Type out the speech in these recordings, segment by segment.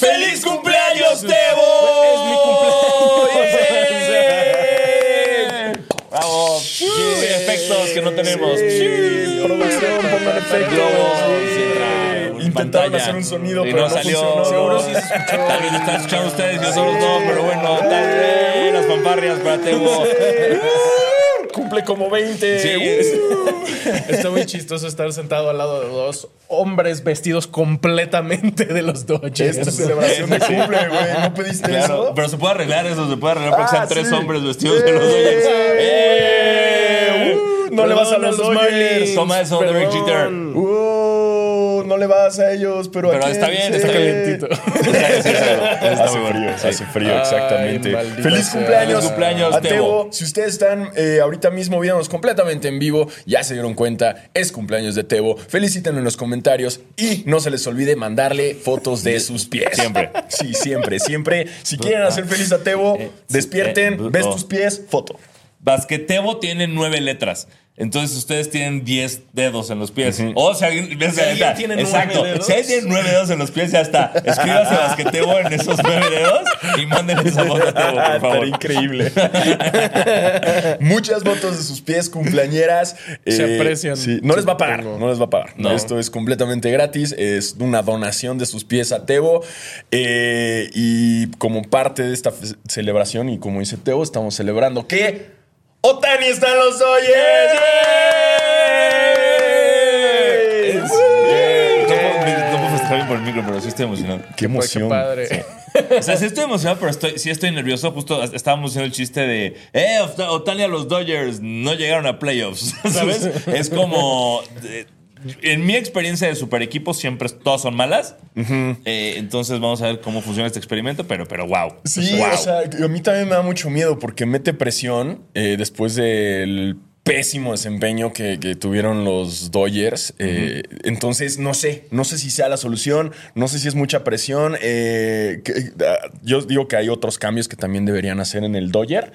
¡Feliz cumpleaños, Tebo! Es mi cumpleaños. ¡Bravo! Efectos que no tenemos. Producción, pongan efectos. Intentaron hacer un sonido, pero no salió. funcionó. Seguro sí se escuchó. Tal vez lo están escuchando ustedes nosotros no, pero bueno, tal vez las fanfarrias para Tebo. Cumple como 20. Sí. Está muy chistoso estar sentado al lado de dos hombres vestidos completamente de los Dodgers. Es celebración de cumple, güey. ¿No pediste Claro, eso? pero se puede arreglar eso, se puede arreglar Ah, sean tres hombres vestidos de los Dodgers. ¡Eh! Uh, no le vas a los Marlins. Toma eso, Derek Jeter. Uh, no le vas a ellos, pero Pero ¿a quién? está bien, Sí. está calientito. Está- sí, está- está Hace muy frío, hace frío, exactamente. Ay, Feliz sea. cumpleaños, Feliz cumpleaños, a Tebo. Si ustedes están eh, ahorita mismo viéndonos completamente en vivo, ya se dieron cuenta, es cumpleaños de Tebo. Felicítenlo en los comentarios y no se les olvide mandarle fotos de sus pies. Siempre. Sí, siempre, siempre. Si quieren hacer feliz a Tebo, Eh, despierten, eh, ves tus pies, foto. Basquetebo tiene nueve letras. Entonces ustedes tienen 10 dedos en los pies. O si alguien, ves, Si alguien nueve Exacto. dedos. Si alguien tiene nueve dedos en los pies, ya está. Escríbase basquetebo en esos nueve dedos y mándenle esa foto a Tebo, por favor. Estaría increíble. Muchas fotos de sus pies cumpleañeras. Se Eh, aprecian, sí. No les va a pagar. No les va a pagar. No. Esto es completamente gratis. Es una donación de sus pies a Tebo. Eh, y como parte de esta celebración, y como dice Tebo, estamos celebrando que Otani está en los Dodgers. No puedo- no puedo festejar bien por el micro, pero sí estoy emocionado. Qué emoción. Qué padre. O sea, sí estoy emocionado, pero estoy, sí estoy nervioso. Justo estábamos haciendo el chiste de, eh, Ot- Otani a los Dodgers no llegaron a playoffs, ¿sabes? es como... eh, en mi experiencia de super equipos siempre todas son malas. Eh, entonces vamos a ver cómo funciona este experimento, pero, pero wow. Sí, Wow. o sea, a mí también me da mucho miedo porque mete presión eh, después del pésimo desempeño que, que tuvieron los Dodgers. Eh, Entonces, no sé, no sé si sea la solución, no sé si es mucha presión. eh, que- ah, yo digo que hay otros cambios que también deberían hacer en el Dodger.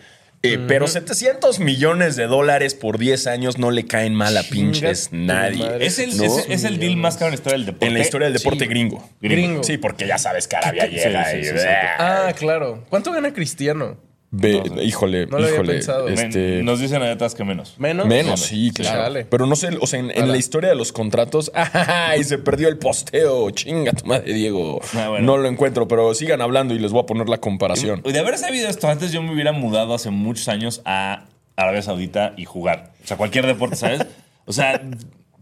Eh, Pero 700 millones de dólares por 10 años no le caen mal a pinches nadie. es, el, ¿no? es, es el deal más caro en la historia del deporte. En la historia del deporte Sí. gringo. Gringo. Sí, porque ya sabes que Arabia llega sí, y... sí, sí. Ah, claro. ¿Cuánto gana Cristiano? Ve- híjole, No híjole. este, Nos dicen allá atrás que menos. ¿Menos? menos, sí, claro. Chale. Pero no sé, o sea, en, la historia de los contratos, ¡ay! Se perdió el posteo. Chinga tu madre, Diego. Ah, bueno. No lo encuentro, pero sigan hablando y les voy a poner la comparación. De haber sabido esto antes, yo me hubiera mudado hace muchos años a Arabia Saudita y jugar. O sea, cualquier deporte, ¿sabes? O sea,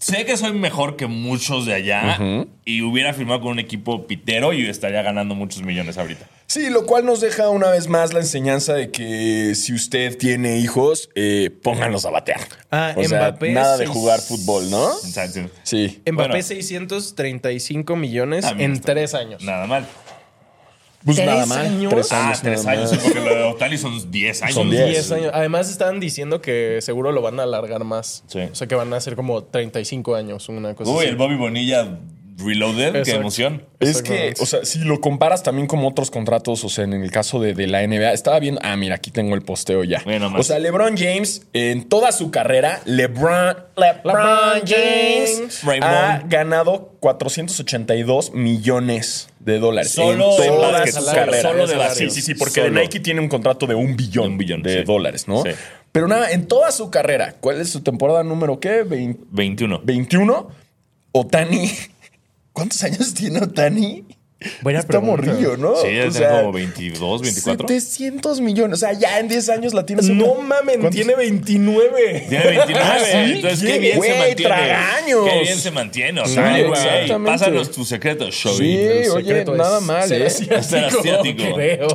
sé que soy mejor que muchos de allá y hubiera firmado con un equipo pitero y estaría ganando muchos millones ahorita. Sí, lo cual nos deja una vez más la enseñanza de que si usted tiene hijos, eh, pónganlos a batear. Ah, o sea, Mbappé, nada de jugar fútbol, ¿no? O sea, sí. Mbappé Bueno. 635 millones en tres años. nada mal. Pues ¿Tres nada mal. años? Tres Ah, años. tres nada años, más. sí, porque lo de Otani son 10 años. Son 10 10. años. Además estaban diciendo que seguro lo van a alargar más. Sí. O sea que van a ser como 35 años, una cosa Uy, así. el Bobby Bonilla Reloaded, qué Exacto. emoción. Es que, o sea, si lo comparas también con otros contratos, o sea, en el caso de, de la NBA, estaba viendo, ah, mira, aquí tengo el posteo ya. Bueno, más. o sea, LeBron James, en toda su carrera, LeBron, LeBron LeBron James. Raymond. ha ganado 482 millones de dólares. Solo en de toda su salario, carrera. solo de Sí, sí, sí, porque Solo. de Nike tiene un contrato de un billón, Un billón, de sí. dólares, ¿no? Sí. Pero nada, en toda su carrera, ¿cuál es su temporada número qué? Vein- 21. 21. Otani. ¿Cuántos años tiene Otani? Buena Está pregunta. morrillo, ¿no? Sí, tener como 22, 24. 700 millones. O sea, ya en 10 años la tienes. No mamen, ¿Cuántos? tiene 29. Tiene 29. Ah, ¿sí? Entonces, ¿Qué? qué bien Güey, se mantiene. tragaños. Qué bien se mantiene. O Sí, sea, güey, exactamente. pásanos tus secretos, Shobi. Sí, El oye, secreto nada es mal, ser ¿eh? asiático, Ser asiático. creo.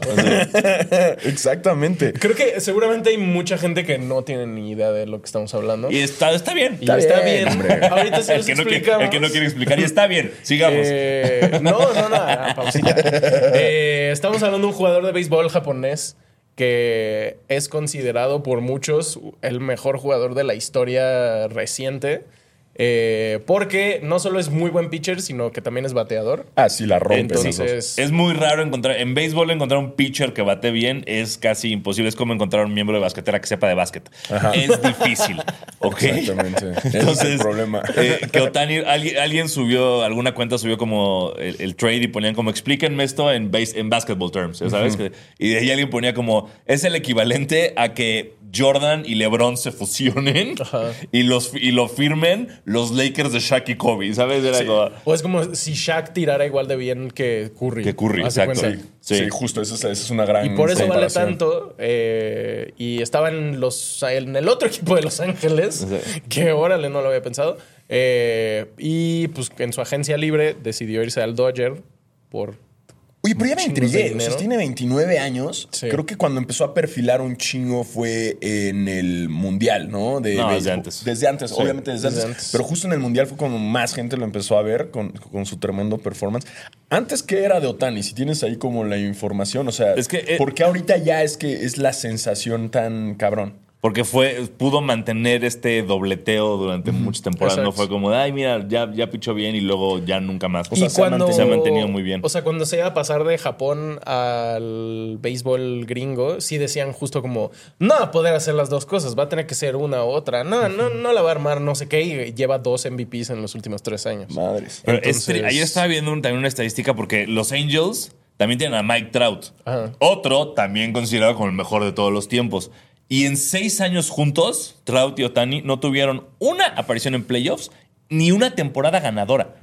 Exactamente. Creo que seguramente hay mucha gente que no tiene ni idea de lo que estamos hablando. Y está, está bien. Y está, bien, bien. hombre. Ahorita se el, los que no el que no quiere explicar y está bien. Sigamos. Eh, no, no, no. Eh, estamos hablando de un jugador de béisbol japonés que es considerado por muchos el mejor jugador de la historia reciente. Eh, porque no solo es muy buen pitcher, sino que también es bateador. Ah, sí, la rompe. Entonces, Es muy raro encontrar. En béisbol, encontrar un pitcher que bate bien es casi imposible. Es como encontrar un miembro de basquetera que sepa de básquet. Es difícil. ¿Ok? Exactamente. Ese es el Entonces, problema. eh, que Otani, alguien, alguien subió, alguna cuenta subió como el, el trade y ponían como explíquenme esto en, base, en basketball terms, ¿ya ¿sabes? Que- Y de ahí alguien ponía como es el equivalente a que Jordan y LeBron se fusionen y, los, y lo firmen los Lakers de Shaq y Kobe, ¿sabes? Era como. o es como si Shaq tirara igual de bien que Curry. Que Curry, exacto. Sí. Sí, justo, esa es, esa es una gran. Y por eso vale tanto. eh, y estaba en, los, en el otro equipo de Los Ángeles, Sí. que órale, no lo había pensado. Eh, y pues en su agencia libre decidió irse al Dodger por. Oye, pero ya me intrigué. O sea, tiene 29 años. Sí. Creo que cuando empezó a perfilar un chingo fue en el Mundial, ¿no? De No, desde antes. Desde antes, Sí. obviamente desde, Desde antes. antes. Pero justo en el Mundial fue cuando más gente lo empezó a ver con, con su tremendo performance. Antes, ¿qué era de Otani? Si tienes ahí como la información, o sea, Es que, eh, ¿por qué ahorita ya es que es la sensación tan cabrón? Porque fue, pudo mantener este dobleteo durante muchas temporadas. No fue como, ay, mira, ya, ya pichó bien y luego ya nunca más. O sea, y se ha cuando se ha mantenido muy bien. O sea, cuando se iba a pasar de Japón al béisbol gringo, sí decían justo como, no va a poder hacer las dos cosas, va a tener que ser una u otra. No, no, no la va a armar, no sé qué. Y lleva dos MVPs en los últimos tres años. Madres. Pero es Entonces- tri- ayer estaba viendo un- también una estadística porque los Angels también tienen a Mike Trout. Ajá. Otro también considerado como el mejor de todos los tiempos. Y en seis años juntos, Trout y Otani no tuvieron una aparición en playoffs ni una temporada ganadora.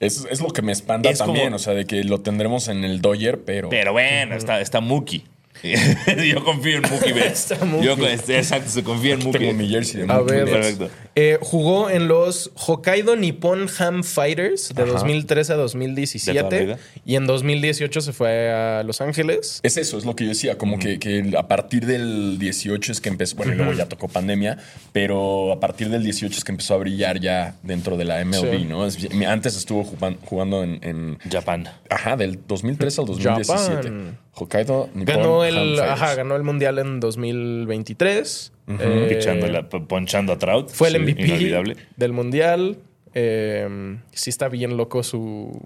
Es, es lo que me espanta Es como- también, o sea, de que lo tendremos en el Dodger, pero... Pero bueno, está, está Mookie. Yo confío en Mookie Betts. Mookie. Yo, este, exacto, se confía en Mookie. Tengo mi jersey de A Mookie ver, Betts. Perfecto. Eh, jugó en los Hokkaido Nippon Ham Fighters de 2013 a De toda la 2017 vida. y en 2018 se fue a Los Ángeles. Es eso, es lo que yo decía, como que, que a partir del 18 es que empezó, bueno, y luego ya tocó pandemia, pero a partir del 18 es que empezó a brillar ya dentro de la MLB, Sí. ¿no? Es- antes estuvo jugan- jugando en, en- Japan. Ajá, del 2013 al 2017. Japan. Hokkaido, Nippon, Ganó el, ajá, ganó el mundial en 2023. Eh, Pichándola, p- ponchando a Trout. Fue el Sí, MVP Inolvidable. del mundial. Eh, sí está bien loco su.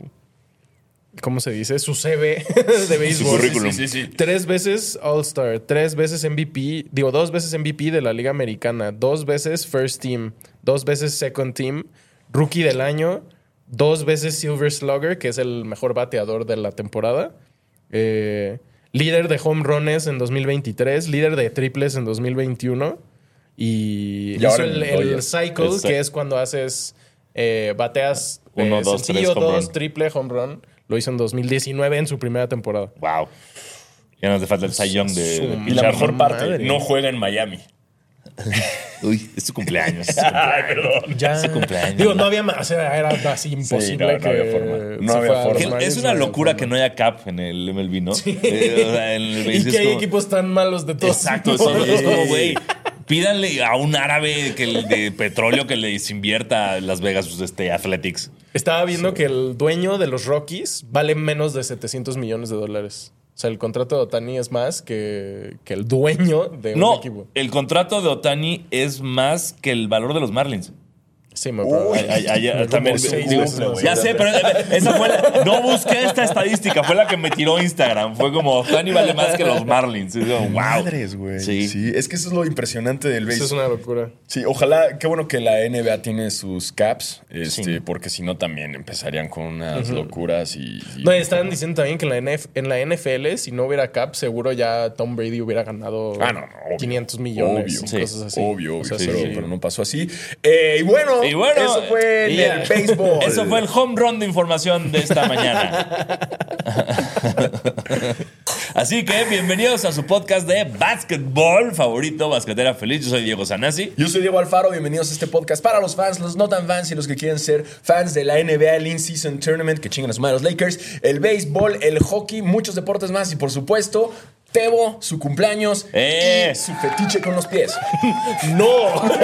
¿Cómo se dice? Su CV de béisbol. currículum. Sí, sí, sí. Tres veces All-Star, tres veces MVP, digo, dos veces MVP de la Liga Americana, dos veces First Team, dos veces Second Team, Rookie del año, dos veces Silver Slugger, que es el mejor bateador de la temporada. Eh, líder de home runs en 2023, líder de triples en 2021. Y, Y hizo el, el el Dodgers. cycle, Exacto. que es cuando haces, eh, bateas eh, Uno, dos, sencillo, tres, home dos, run. triple, home run. Lo hizo en 2019 en su primera temporada. Wow. Ya nos hace falta el Cy Young de, Y la mejor parte, Madre. no juega en Miami. Uy, es su cumpleaños. es cumpleaños. Ya. Es su cumpleaños. Digo, no había más, o sea, era así imposible no, no que había forma. No había forma. Que es una locura que no haya cap en el MLB, ¿no? Eh, o sea, en el Y que es hay como- equipos tan malos de todos. Exacto, sí, modos. es como, güey, pídanle a un árabe que el de petróleo que les invierta a Las Vegas pues, este, Athletics. Estaba viendo que el dueño de los Rockies vale menos de 700 millones de dólares. O sea, el contrato de Otani es más que, que el dueño de un No, equipo. el contrato de Otani es más que el valor de los Marlins. Sí, me acuerdo. También, seis digo, ya sé, pero eh, esa fue la, no busqué esta estadística, fue la que me tiró Instagram. Fue como Otani vale más que los Marlins. Y digo, wow. Madres, güey. Sí. Sí. es que eso es lo impresionante del Eso es béisbol. una locura. Sí, ojalá, qué bueno que la NBA tiene sus caps, este, Sí. porque si no también empezarían con unas locuras y... y- No, y estaban diciendo también que en la, NF en la NFL, si no hubiera cap, seguro ya Tom Brady hubiera ganado Ah, no, no, obvio. 500 millones Obvio, y Sí. cosas así. Obvio, obvio, O sea, pero, sí. pero no pasó así. Eh, y bueno, Y bueno, eso fue el béisbol. Eso fue el home run de información de esta mañana. Así que bienvenidos a su podcast de básquetbol favorito, Basquetera Feliz. Yo soy Diego Sanasi. Yo soy Diego Alfaro, bienvenidos a este podcast para los fans, los no tan fans y los que quieren ser fans de la NBA, el In-Season Tournament, que chingan a su madre los Lakers, el béisbol, el hockey, muchos deportes más y por supuesto, Tebo, su cumpleaños ¡Eh! y su fetiche con los pies. ¡No!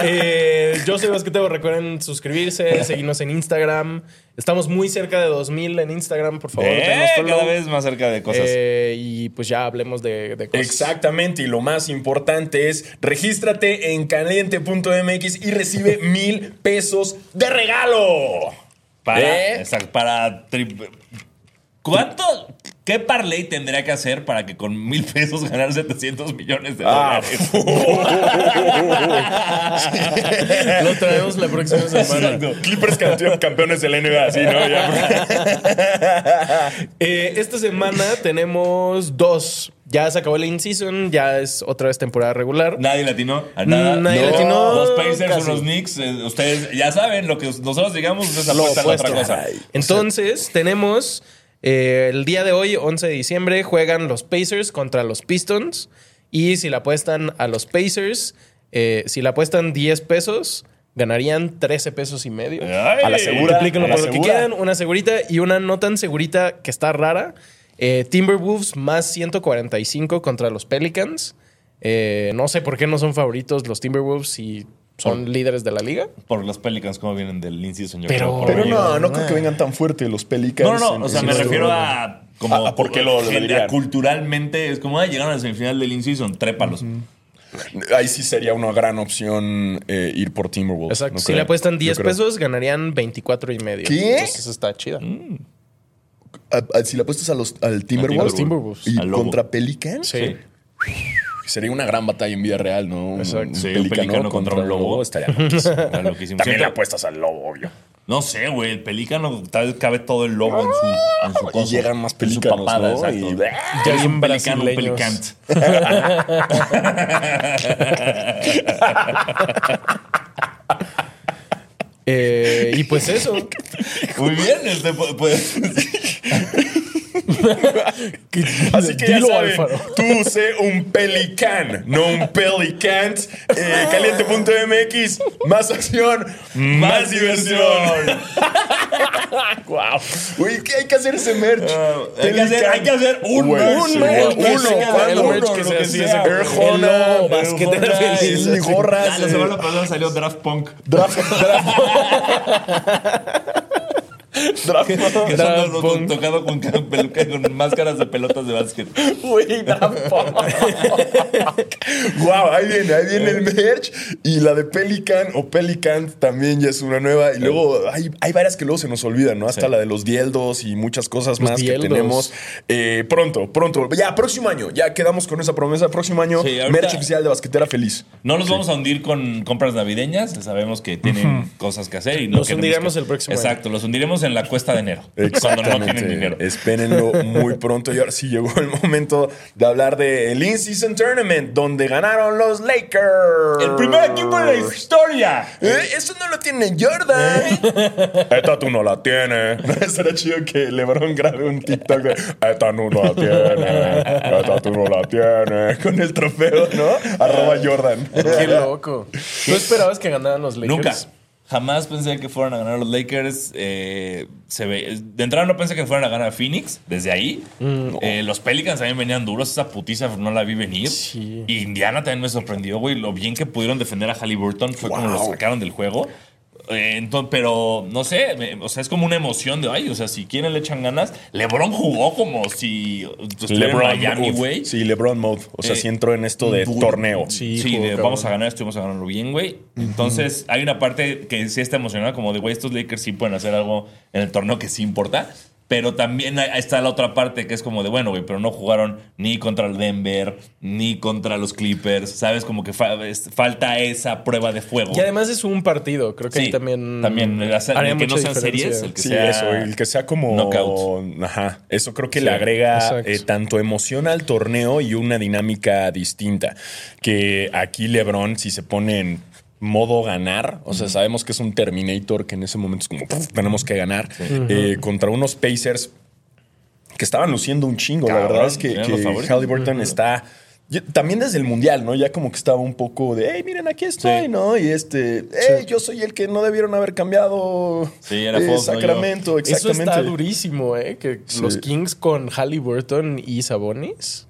Eh, yo soy Basquetebo. Recuerden suscribirse, seguirnos en Instagram. Estamos muy cerca de 2000 en Instagram, por favor. Eh, cada vez más cerca de cosas. Eh, y pues ya hablemos de, de cosas. Exactamente, y lo más importante es regístrate en caliente.mx y recibe mil pesos de regalo. para, ¿Eh? exacto, para ¿Cuánto? ¿Qué parlay tendría que hacer para que con mil pesos ganar 700 millones de Ah, dólares? Lo traemos la próxima semana. Clippers campeón- campeones del NBA, sí, ¿no? Ya. Eh, esta semana tenemos dos. Ya se acabó el in-season, ya es otra vez temporada regular. Nadie latinó a nada. Nadie No. latinó, Los Pacers, casi. unos Knicks. eh, ustedes ya saben lo que nosotros digamos, ustedes Lo apuestan a otra cosa. Entonces, tenemos eh, el día de hoy, 11 de diciembre, juegan los Pacers contra los Pistons. Y si la apuestan a los Pacers, eh, si la apuestan 10 pesos, ganarían 13 pesos y medio. Ay. A la segura. Multiplíquenlo a la por lo que quieran. Una segurita y una no tan segurita que está rara. Eh, Timberwolves más 145 contra los Pelicans. Eh, no sé por qué no son favoritos los Timberwolves si son líderes de la liga. Por los Pelicans, como vienen del in-season, yo Pero- creo, Pero no, no creo que vengan tan fuerte los Pelicans. No, no, en- no. O sea, me refiero a. Como, Ah, ¿por qué lo-? Culturalmente, es como, ah, llegaron a la semifinal del in-season, trépalos. Ahí sí sería una gran opción eh, ir por Timberwolves. Exacto. ¿no si le apuestan Yo 10 creo. pesos, ganarían 24 y medio. ¿Qué? Entonces está chida. A- a- si le apuestas a los, al Timberwolves, Los Timberwolves. y Al contra Pelicans, Sí. Sería una gran batalla en vida real, ¿no? Un, Exacto. un Sí, un pelicano, pelicano contra, contra un lobo. lobo. Estaría loquísimo. También Siempre- le apuestas al lobo, obvio. No sé, güey. El pelícano, tal vez cabe todo el lobo en su, en su Y coso, llegan más pelícanos, papada, ¿no? exacto. Y- Ya es bien un pelicano, un pelicant. Eh, y pues eso. Muy bien. Este, pu- pues, Así que ya Dilo, saben, Alfaro. tú sé un pelicán, no un pelicant. Eh, caliente.mx, más acción, más diversión. wow. Uy, ¿qué hay que hacer ese merch? hay, que hacer, hay que hacer un Güey, merch. sí, güey. uno, uno, El merch que. Arjona, Hello, basquetero Arjona, feliz. gorras, Ya, La eh. semana pasada salió Draft Punk. Draft, draft. Draft. Que son los- los tocado con, ca- peluca- con máscaras de pelotas de básquet. Güey. Wow, ahí viene, ahí viene el merch. Y la de Pelican o Pelican también ya es una nueva. Y luego hay, hay varias que luego se nos olvidan, ¿no? Hasta Sí. la de los dieldos y muchas cosas Los más dieldos. que tenemos. Eh, pronto, pronto. Ya, próximo año. Ya quedamos con esa promesa. Próximo año, Sí, ahorita- merch oficial de Basquetera Feliz. No nos vamos a hundir con compras navideñas. Sabemos que tienen cosas que hacer y no Los hundiremos que- el próximo año. Exacto, los hundiremos en la cuesta de enero. Cuando no tienen dinero. Espérenlo muy pronto. Y ahora sí llegó el momento de hablar del In-Season Tournament, donde ganaron los Lakers. El primer equipo de la historia. Eh, Eso no lo tiene Jordan. Esta tú no la tienes. Será chido que LeBron grabe un TikTok de Esta no la tiene. Esta tú no la tienes. Con el trofeo, ¿no? Arroba Jordan. Qué loco. ¿Tú esperabas que ganaran los Lakers? Nunca. Jamás pensé que fueran a ganar los Lakers. Eh, se ve, de entrada no pensé que fueran a ganar a Phoenix. Desde ahí. Eh, los Pelicans también venían duros. Esa putiza no la vi venir. Sí. Y Indiana también me sorprendió, güey. Lo bien que pudieron defender a Halliburton fue como lo sacaron del juego. Eh, entonces, pero no sé, me- o sea, es como una emoción de, ay, o sea, si quieren le echan ganas. LeBron jugó como si estuviera en Miami, güey. Sí, LeBron mode. O sea, Eh, sí entró en esto de duro. torneo. Sí, Sí, de, vamos a ganar esto y vamos a ganarlo bien, güey. Entonces, hay una parte que sí está emocionada, como de, güey, estos Lakers sí pueden hacer algo en el torneo que sí importa. Pero también está la otra parte que es como de, bueno, güey, pero no jugaron ni contra el Denver, ni contra los Clippers. ¿Sabes? Como que fa- es- falta esa prueba de fuego. Y además es un partido. Creo que Sí, ahí también. también, el hacer- haría el que mucha no sean series, el que Sí, sea eso, el que sea como. knockout. Ajá. Eso creo que Sí, le agrega eh, tanto emoción al torneo y una dinámica distinta. Que aquí LeBron, si se pone en modo ganar, o sea, sabemos que es un Terminator que en ese momento es como "Puf, tenemos que ganar eh, contra unos Pacers que estaban luciendo un chingo. la verdad es que. Halliburton está también desde el mundial, ¿no? Ya como que estaba un poco de, hey, miren, aquí estoy, Sí. ¿no? Y este, hey, yo soy el que no debieron haber cambiado Sí, era eh, Fox, no Sacramento, Eso exactamente. está durísimo, ¿eh? Que Sí. los Kings con Halliburton y Sabonis.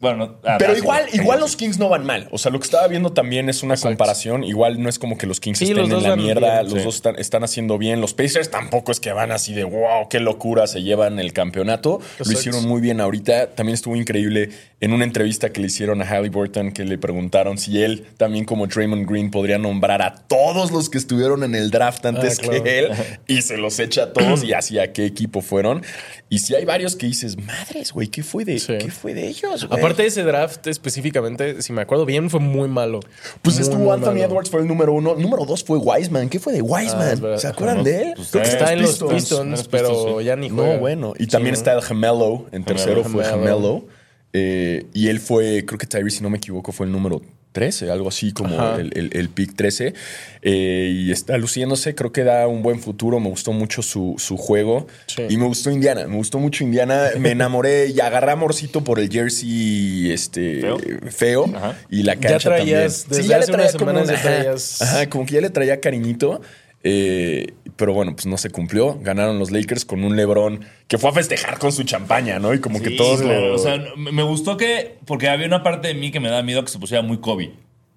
Bueno, ah, Pero igual, sí, igual sí. los Kings no van mal. O sea, lo que estaba viendo también es una Exacto. comparación. Igual no es como que los Kings Sí, estén los en la mierda. bien, los sí. dos están, están haciendo bien. Los Pacers tampoco es que van así de wow, qué locura, se llevan el campeonato. Lo hicieron muy bien ahorita. También estuvo increíble en una entrevista que le hicieron a Halliburton que le preguntaron si él, también como Draymond Green, podría nombrar a todos los que estuvieron en el draft antes Ah, claro. que él y se los echa a todos y así a qué equipo fueron. Y si hay varios que dices, madres, güey, ¿qué fue de, Sí. ¿qué fue de ellos? güey?" Aparte de ese draft específicamente, si me acuerdo bien, fue muy malo. Pues Muy, estuvo muy Anthony malo. Edwards, fue el número uno. Número dos fue Wiseman. ¿Qué fue de Ah, Wiseman? verdad. ¿Se acuerdan de él? Pues Creo que Está en los Pistons. Pero sí. ya ni juega. No, bueno. Y también está el Gemelo. En tercero fue Gemelo. Gemelo. Eh, y él fue, creo que Tyrese, si no me equivoco, fue el número 13, algo así como el, el, el pick 13. Eh, y está luciéndose, creo que da un buen futuro. Me gustó mucho su, su juego. Sí. Y me gustó Indiana, me gustó mucho Indiana. Me enamoré y agarré amorcito por el jersey este, Feo. feo. Y la Ya cancha traías, también. desde hace unas como semanas un- ya traías- ajá, como que ya le traía cariñito. Eh, pero bueno, pues no se cumplió. Ganaron los Lakers con un LeBron que fue a festejar con su champaña, ¿no? Y como que Sí, todos claro, lo. O sea, me gustó que. Porque había una parte de mí que me da miedo que se pusiera muy Kobe.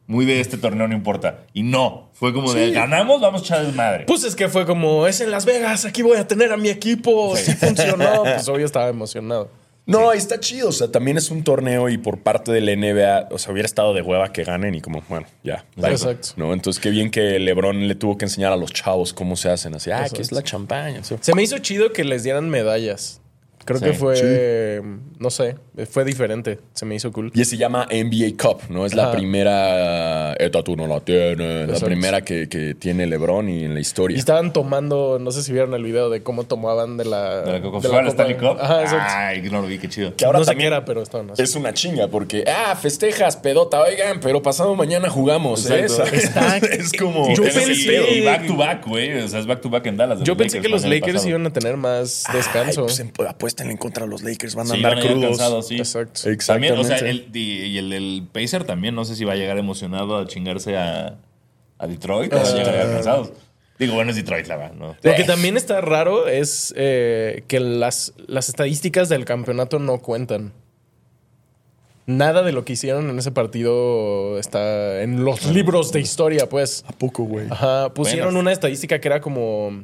Muy de este torneo no importa. Y no. Fue como de ganamos, vamos a echar desmadre. Pues es que fue como, es en Las Vegas, aquí voy a tener a mi equipo. Si funcionó, pues obvio estaba emocionado. No, está chido. O sea, también es un torneo y por parte de la NBA, o sea, hubiera estado de hueva que ganen y como, bueno, ya. Exacto. ¿No? Entonces, qué bien que LeBron le tuvo que enseñar a los chavos cómo se hacen. Así, ah, aquí es la champaña. Se me hizo chido que les dieran medallas. Creo Sí. que fue, no sé, fue diferente. Se me hizo cool. Y se llama NBA Cup, ¿no? Es la Ajá. primera. Esta tú no la tienes. La Exacto. primera que, que tiene LeBron y en la historia. Y estaban tomando, no sé si vieron el video de cómo tomaban de la. de la Coca de Cola copa. Stanley Cup. Ajá. Ay, no lo vi, qué chido. Que ahora no sé qué también era, pero estaban así. es una chinga porque, ah, festejas, pedota, oigan, pero pasado mañana jugamos, ¿eh? Es como. Yo pensé-. Y back to back, güey. O sea, es back to back en Dallas. Yo pensé que los Lakers pasado. iban a tener más Ay, descanso. pues en- apuéstenle en contra de los Lakers, van a Sí, andar van a crudos. cansados, sí. Exacto. También, o sea, Exactamente. el, y, el del Pacer también, no sé si va a llegar emocionado a chingarse a, a Detroit o va a llegar Ah. cansados. Digo, bueno, es Detroit, la verdad, ¿no? Lo que también está raro es eh, que las, las estadísticas del campeonato no cuentan. Nada de lo que hicieron en ese partido está en los libros de historia, pues. ¿A poco, güey? Ajá, pusieron Bueno. una estadística que era como...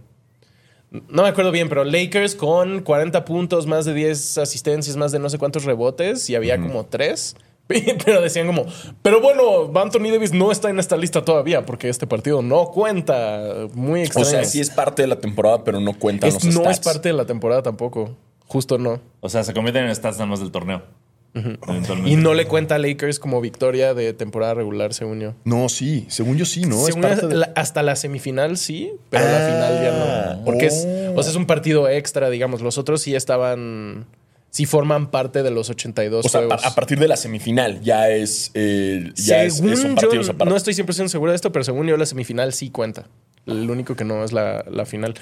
No me acuerdo bien, pero Lakers con 40 puntos, más de 10 asistencias, más de no sé cuántos rebotes y había como 3. Pero decían como, pero bueno, Anthony Davis no está en esta lista todavía porque este partido no cuenta. Muy O extraño. sea, sí es parte de la temporada, pero no cuentan Es- los no es parte de la temporada tampoco. Justo no. O sea, se convierten en stats nada más del torneo. Y no le cuenta a Lakers como victoria de temporada regular, según yo. No, sí. Según yo sí, ¿no? Según es parte de- la- hasta la semifinal sí, pero la Ah. final ya no. Porque es, Oh. o sea, es un partido extra, digamos. Los otros sí estaban. Sí forman parte de los 82 O sea, juegos. a, partir de la semifinal ya es. eh, ya es- según son yo, partidos aparte. no estoy 100% seguro de esto, pero según yo, la semifinal sí cuenta. El único que no es la, la final.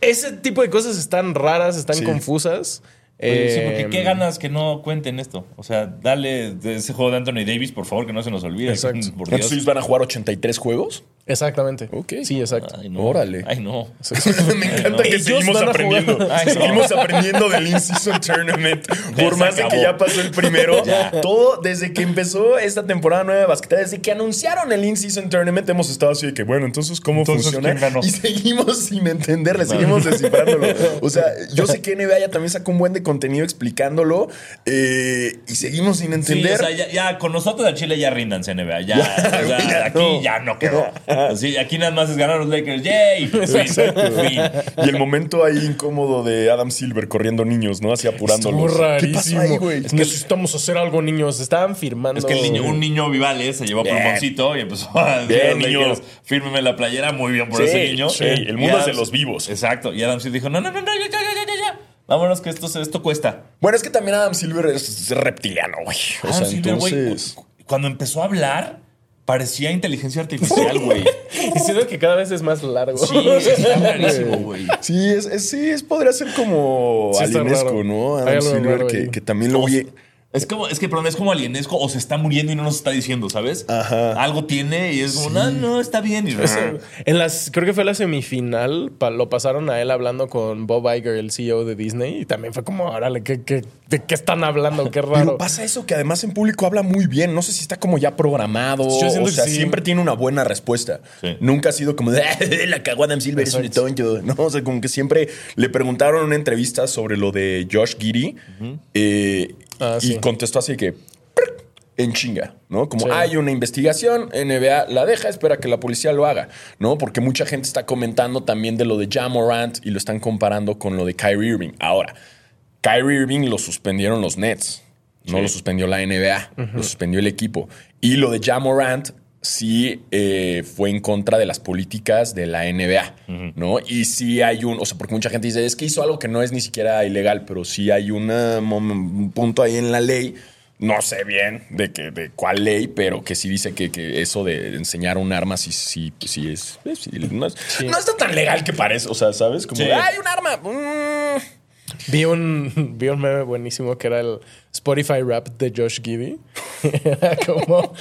Ese tipo de cosas están raras, están Sí. confusas. Oye, sí, porque qué ganas que no cuenten esto. O sea, dale de ese juego de Anthony Davis, por favor, que no se nos olvide. Exacto. Por Entonces Dios. ellos van a jugar 83 juegos. Exactamente. Ok. Sí, exacto. Ay, no. Órale. Ay, no. Me encanta no. que Ellos seguimos aprendiendo. jugar. Ay, no. seguimos aprendiendo del In-Season Tournament. Por más de que ya pasó el primero. Todo desde que empezó esta temporada nueva de basquetbol, desde que anunciaron el In-Season Tournament, hemos estado así de que, bueno, entonces, ¿cómo Entonces, funciona? Y seguimos sin entenderle, seguimos descifrándolo. O sea, yo sé que NBA ya también sacó un buen de contenido explicándolo eh, y seguimos sin Sí, entender. o sea, ya, ya con nosotros a Chile ya ríndanse, NBA. Ya, o sea, ya aquí no. ya no quedó. Sí, aquí nada más es ganar los Lakers. ¡Yay! Y el momento ahí incómodo de Adam Silver corriendo niños, ¿no? Así apurándolos. Estuvo ¿Qué pasó rarísimo. ahí, güey? Necesitamos hacer algo, niños. Estaban firmando. Es que el niño, un niño vivales se llevó Bien. pulmoncito y empezó a decir Bien, fírmeme la playera, muy bien por Sí, ese niño. sí, el mundo es de los vivos. Exacto. Y Adam Silver dijo, no, no, no, no, ya, ya, ya, ya, ya. Vámonos que esto, esto cuesta. Bueno, es que también Adam Silver es reptiliano, güey. O Adam sea, Silver, güey, entonces. cu- cuando empezó a hablar, parecía inteligencia artificial, güey. Y siento que cada vez es más largo. Sí, está rarísimo, güey. Sí, es, es- sí, es, podría ser como Sí, alienesco. ¿no? Adam Silver, que también lo vi. Es como, es que perdón, es como alienesco o se está muriendo y no nos está diciendo, ¿sabes? Ajá. Algo tiene y es como, no, no, está bien. Y, En las, creo que fue la semifinal, pa- lo pasaron a él hablando con Bob Iger, el CEO de Disney, y también fue como, órale, ¿qué, qué, ¿de qué están hablando? Qué Pero raro. pasa eso que además en público habla muy bien. No sé si está como ya programado. Yo o sea, sí. siempre tiene una buena respuesta. Sí. Nunca ha sido como de "Ah, la cagó Adam Silver es un tonto. No, o sea, como que siempre le preguntaron en una entrevista sobre lo de Josh Giddy eh, Ah, y contestó así que en chinga, ¿no? Como Sí. hay una investigación, NBA la deja, espera que la policía lo haga, ¿no? Porque mucha gente está comentando también de lo de Ja Morant y lo están comparando con lo de Kyrie Irving. Ahora, Kyrie Irving lo suspendieron los Nets, no lo suspendió la NBA, lo suspendió el equipo. Y lo de Ja Morant sí eh, fue en contra de las políticas de la NBA, ¿no? Y sí hay un, o sea, porque mucha gente dice, es que hizo algo que no es ni siquiera ilegal, pero sí hay una un punto ahí en la ley. No sé bien de, que, de cuál ley, pero que sí dice que, que eso de enseñar un arma sí, sí, sí es... sí, no, es no está tan legal que parece, o sea, ¿sabes? Como, Sí. hay un arma. mm". Vi un, vi un meme buenísimo que era el Spotify rap de Josh. Era como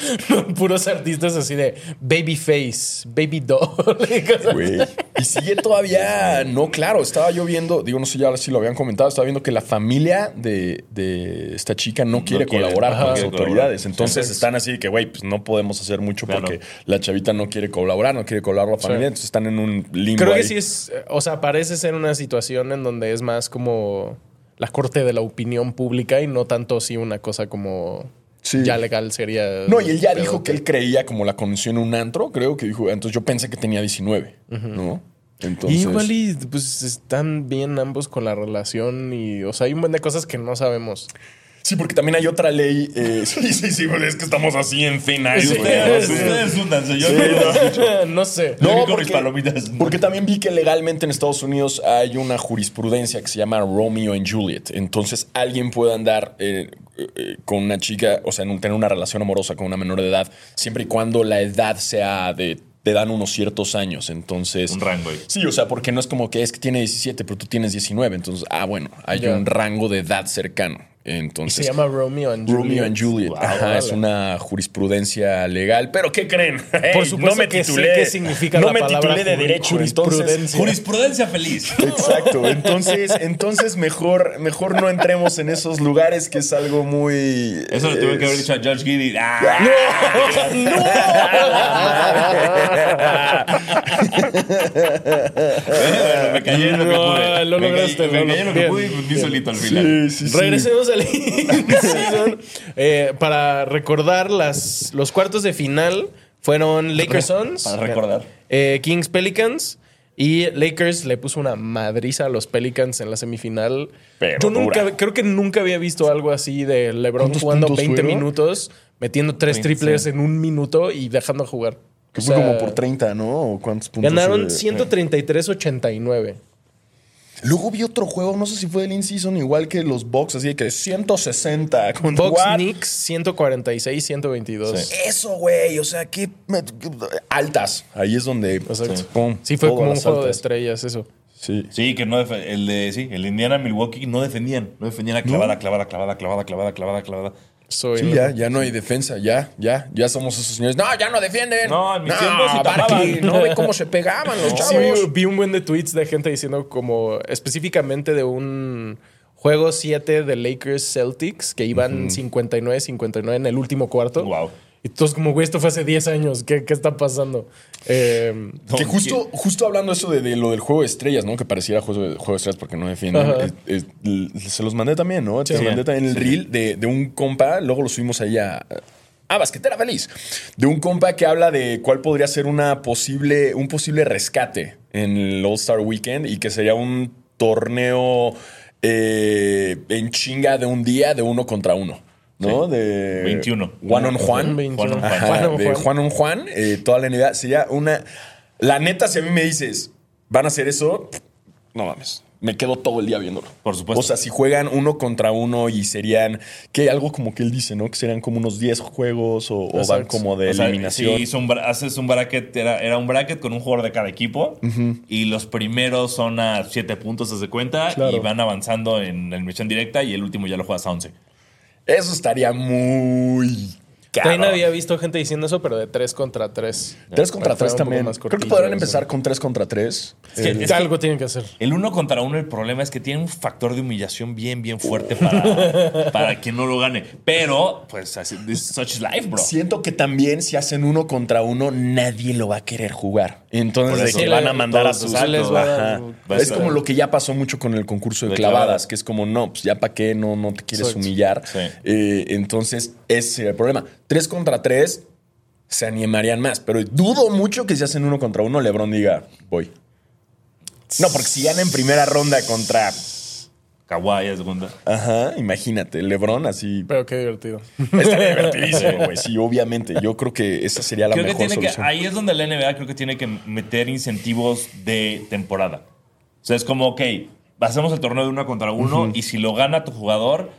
puros artistas así de Babyface, Baby Doll. y cosas Güey. Y sigue todavía, no, claro, estaba yo viendo, digo, no sé ya si lo habían comentado, estaba viendo que la familia de, de esta chica no quiere quiere, colaborar ajá, con las autoridades. Entonces Sí. están así de que, güey, pues no podemos hacer mucho Claro. porque la chavita no quiere colaborar, no quiere colaborar la familia, entonces están en un limbo. Creo que ahí. sí es, o sea, parece ser una situación en donde es más como la corte de la opinión pública y no tanto si una cosa como Sí. ya legal sería. No, y él ya dijo que él creía como la conoció en un antro, creo que dijo, entonces yo pensé que tenía 19, ¿no? Entonces, Y igual y pues están bien ambos con la relación y, o sea, hay un montón de cosas que no sabemos. Sí, porque también hay otra ley. eh, sí, sí, sí, güey, es que estamos así en ice, Sí, güey. sí. Ustedes húndanse, yo Sí, no. no sé. No, porque, mis palomitas. porque también vi que legalmente en Estados Unidos hay una jurisprudencia que se llama Romeo and Juliet. Entonces alguien puede andar eh, eh, con una chica, o sea, en un- tener una relación amorosa con una menor de edad, siempre y cuando la edad sea de te dan unos ciertos años, entonces... Un rango ahí. Sí, o sea, porque no es como que es que tiene 17, pero tú tienes 19, entonces, ah, bueno, hay un rango de edad cercano. Entonces, Se llama Romeo and Juliet. Romeo and Juliet. Wow, Ajá, órale. es una jurisprudencia legal. ¿Pero qué creen? Hey, supuesto que sé qué significa no la me palabra titulé de derecho. Entonces, jurisprudencia. Jurisprudencia feliz. exacto. Entonces, entonces mejor, mejor no entremos en esos lugares que es algo muy. Eso le tuve que haber dicho a George Giddy. ¡Ah! Bueno, me callé en lo que No, pude. lo Me lograste, Me lo- callé en lo que pude y me solito al final. Sí, sí, sí. Regresemos Eh, para recordar, las, los cuartos de final fueron Lakers Suns, Para recordar. eh, Kings Pelicans y Lakers le puso una madriza a los Pelicans en la semifinal. Pero Yo nunca, dura. creo que nunca había visto algo así de LeBron ¿Cuántos jugando puntos 20 fueron? minutos, metiendo tres 20, triples sí. en un minuto y dejando de jugar. Que O fue sea, como por 30, ¿no? ¿O ¿Cuántos puntos? Ganaron eh? 133-89. Luego vi otro juego, no sé si fue del in-season, igual que los Bucks, así de que 160. Con Bucks what? Knicks 146-122. Eso, güey. O sea, que altas. Ahí es donde. Exacto. pum, Sí, fue como un juego de estrellas eso. Sí. Sí, que no el de sí, el de Indiana Milwaukee no defendían, no defendían a clavada, clavada, clavada, clavada, clavada, clavada, clavada. Soy Sí, ya, ya no hay defensa, ya, ya, ya somos esos señores. No, ya no defienden. No, en mis tiempos sí tapaban. no ve cómo se pegaban los Sí, chavos. vi, vi un buen de tweets de gente diciendo como específicamente de un juego 7 de Lakers Celtics que iban 59-59 en el último cuarto. Wow. Y todos como, güey, esto fue hace 10 años. ¿Qué, qué está pasando? Eh, que justo, justo hablando eso de, de lo del juego de estrellas, ¿no? Que pareciera juego de, juego de estrellas porque no defienden. Se los mandé también, ¿no? Te Sí. mandé también el reel de, de un compa, luego lo subimos ahí a. Ah, basquetera feliz. De un compa que habla de cuál podría ser una posible, un posible rescate en el All-Star Weekend y que sería un torneo eh, en chinga de un día de uno contra uno. ¿No? De 21. One on Juan. 21. Juan on Juan. Ajá, Juan on de Juan. Juan on Juan, eh, toda la NBA. Sería una. La neta, si a mí me dices, van a hacer eso, no mames. Me quedo todo el día viéndolo. Por supuesto. O sea, si juegan uno contra uno y serían. que Algo como que él dice, ¿no? Que serían como unos 10 juegos o, o van como de O sea, eliminación. sí, un bra- haces un bracket, era, era un bracket con un jugador de cada equipo y los primeros son a 7 puntos, haz de cuenta, Claro. y van avanzando en la eliminación directa y el último ya lo juegas a 11. Eso estaría muy También cabrón. había visto gente diciendo eso, pero de 3 contra 3. 3 contra 3 también. Creo que podrán empezar con 3 contra 3. Es que- es que Algo tienen que hacer. el uno contra uno, el problema es que tiene un factor de humillación bien, bien fuerte para, para que no lo gane. Pero, pues, así, this is such is life, bro. Siento que también si hacen uno contra uno, nadie lo va a querer jugar. Entonces, de eso. que van a mandar a sus. Es como lo que ya pasó mucho con el concurso de, De clavadas, clavadas. que es como, no, pues ya para qué, no, no te quieres Exacto. humillar. Sí. Eh, entonces, ese sería el problema. Tres contra tres se animarían más, pero dudo mucho que si hacen uno contra uno, LeBron diga, voy. No, porque si gana en primera ronda contra. Kawhi, es segunda. Ajá, imagínate, LeBron así. Pero qué divertido. Está divertidísimo, güey. Sí, obviamente. Yo creo que esa sería la Creo que mejor tiene que, solución. ahí es donde la NBA creo que tiene que meter incentivos de temporada. O sea, es como, ok, hacemos el torneo de uno contra uno y si lo gana tu jugador,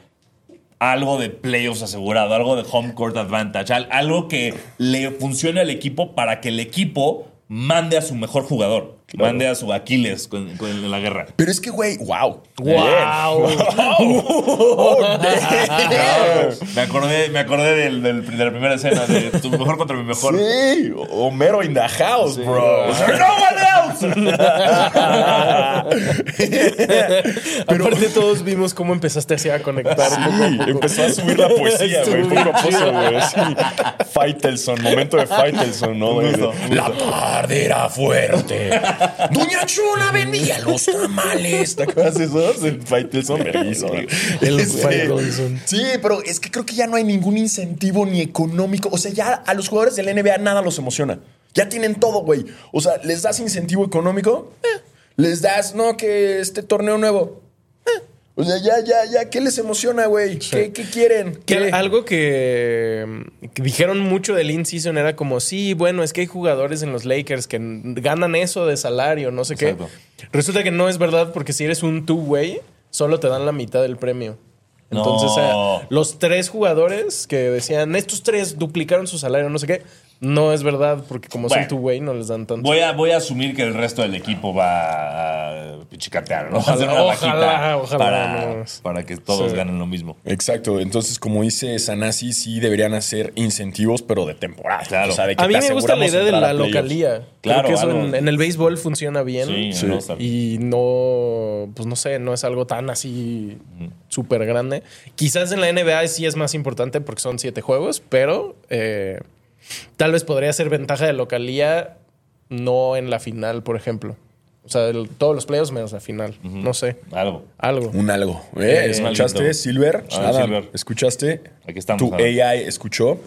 algo de playoffs asegurado, algo de home court advantage, al- algo que le funcione al equipo para que el equipo mande a su mejor jugador, mande a su Aquiles con, la guerra. Pero es que, güey, wow. ¡Wow! Me acordé, me acordé del- del- de la primera escena de tu mejor contra mi mejor. Sí, Homero in the house, bro. No one else. Aparte, todos vimos cómo empezaste así a conectar. poco a Sí, poco. empezó a subir la poesía, güey. Estuvo Poco a poco, güey. Sí. Faitelson, momento de Faitelson, ¿no? gusto, La tarde era fuerte. Doña Chula vendía los tamales. ¿Te acuerdas de esos? El Faitelson, güey. El Faitelson. Sí, pero es que creo que ya no hay ningún incentivo ni económico. O sea, ya a los jugadores del NBA nada los emociona. Ya tienen todo, güey. O sea, les das incentivo económico, eh. les das, no, que este torneo nuevo. O sea, ya, ya, ya, ¿qué les emociona, güey? ¿Qué, qué quieren? Algo que, que dijeron mucho del in-season era como, sí, bueno, es que hay jugadores en los Lakers que ganan eso de salario, no sé Exacto. qué. Resulta que no es verdad porque si eres un two-way, solo te dan la mitad del premio. Entonces, No. eh, los tres jugadores que decían, estos tres duplicaron su salario, no sé qué, no es verdad porque como Bueno. son two-way no les dan tanto. Voy a, voy a asumir que el resto del equipo va a pichicatear, ¿no? Ojalá, Hacer una ojalá, para, no. para que todos Sí. ganen lo mismo. Exacto. Entonces, como dice Sanasi, sí deberían hacer incentivos, pero de temporada. Claro. O sea, de que A mí te me gusta la idea de la a localía. Claro, Creo que eso en, en el béisbol funciona bien. Sí, Sí. Y no, pues no sé, no es algo tan así súper grande. Quizás en la NBA sí es más importante porque son siete juegos, pero eh, tal vez podría ser ventaja de localía, no en la final, por ejemplo. O sea, el- todos los playoffs menos la final. No sé. Algo. Algo. Un algo. ¿Eh? Eh, ¿Escuchaste. Silver? Ah, Adam, Silver. ¿Escuchaste? Aquí estamos, Tu Adam. AI escuchó.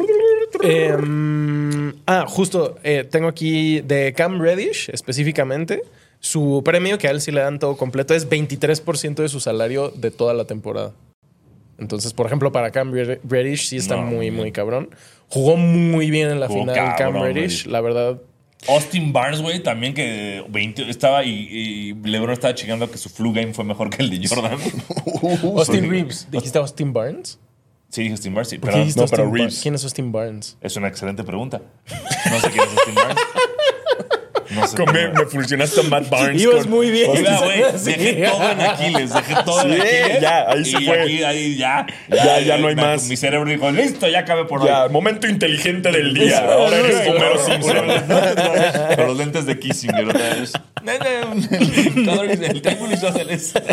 Em, ah, justo, eh, tengo aquí de Cam Reddish específicamente. Su premio, que a él sí le dan todo completo, es 23% de su salario de toda la temporada. Entonces, por ejemplo, para Cam Reddish sí está No, muy, muy cabrón. Jugó muy bien en la final Cam cabrón, Reddish. la verdad. Austin Barnes, güey, también que 20 estaba y, y LeBron estaba checando que su flu game fue mejor que el de Jordan. Austin Reeves. ¿Dijiste Austin Barnes? sí, dije Austin Barnes, sí, ¿Por pero no, pero Reeves. ¿Quién es Austin Barnes? es una excelente pregunta. No sé quién es Austin Barnes. No sé. Me, me fusionaste a Matt Barnes. Ibas con- muy bien. Iba, güey, Sí. dejé todo en Aquiles, dejé todo en Aquiles. ya, ahí se y fue. aquí, ahí ya, Ya, ya no hay me- más. Mi cerebro dijo, listo, ya cabe por Ya, hoy. momento inteligente del día. Ahora eres Homero Simpson. Con los lentes de Kissinger otra vez. El triángulo isósceles.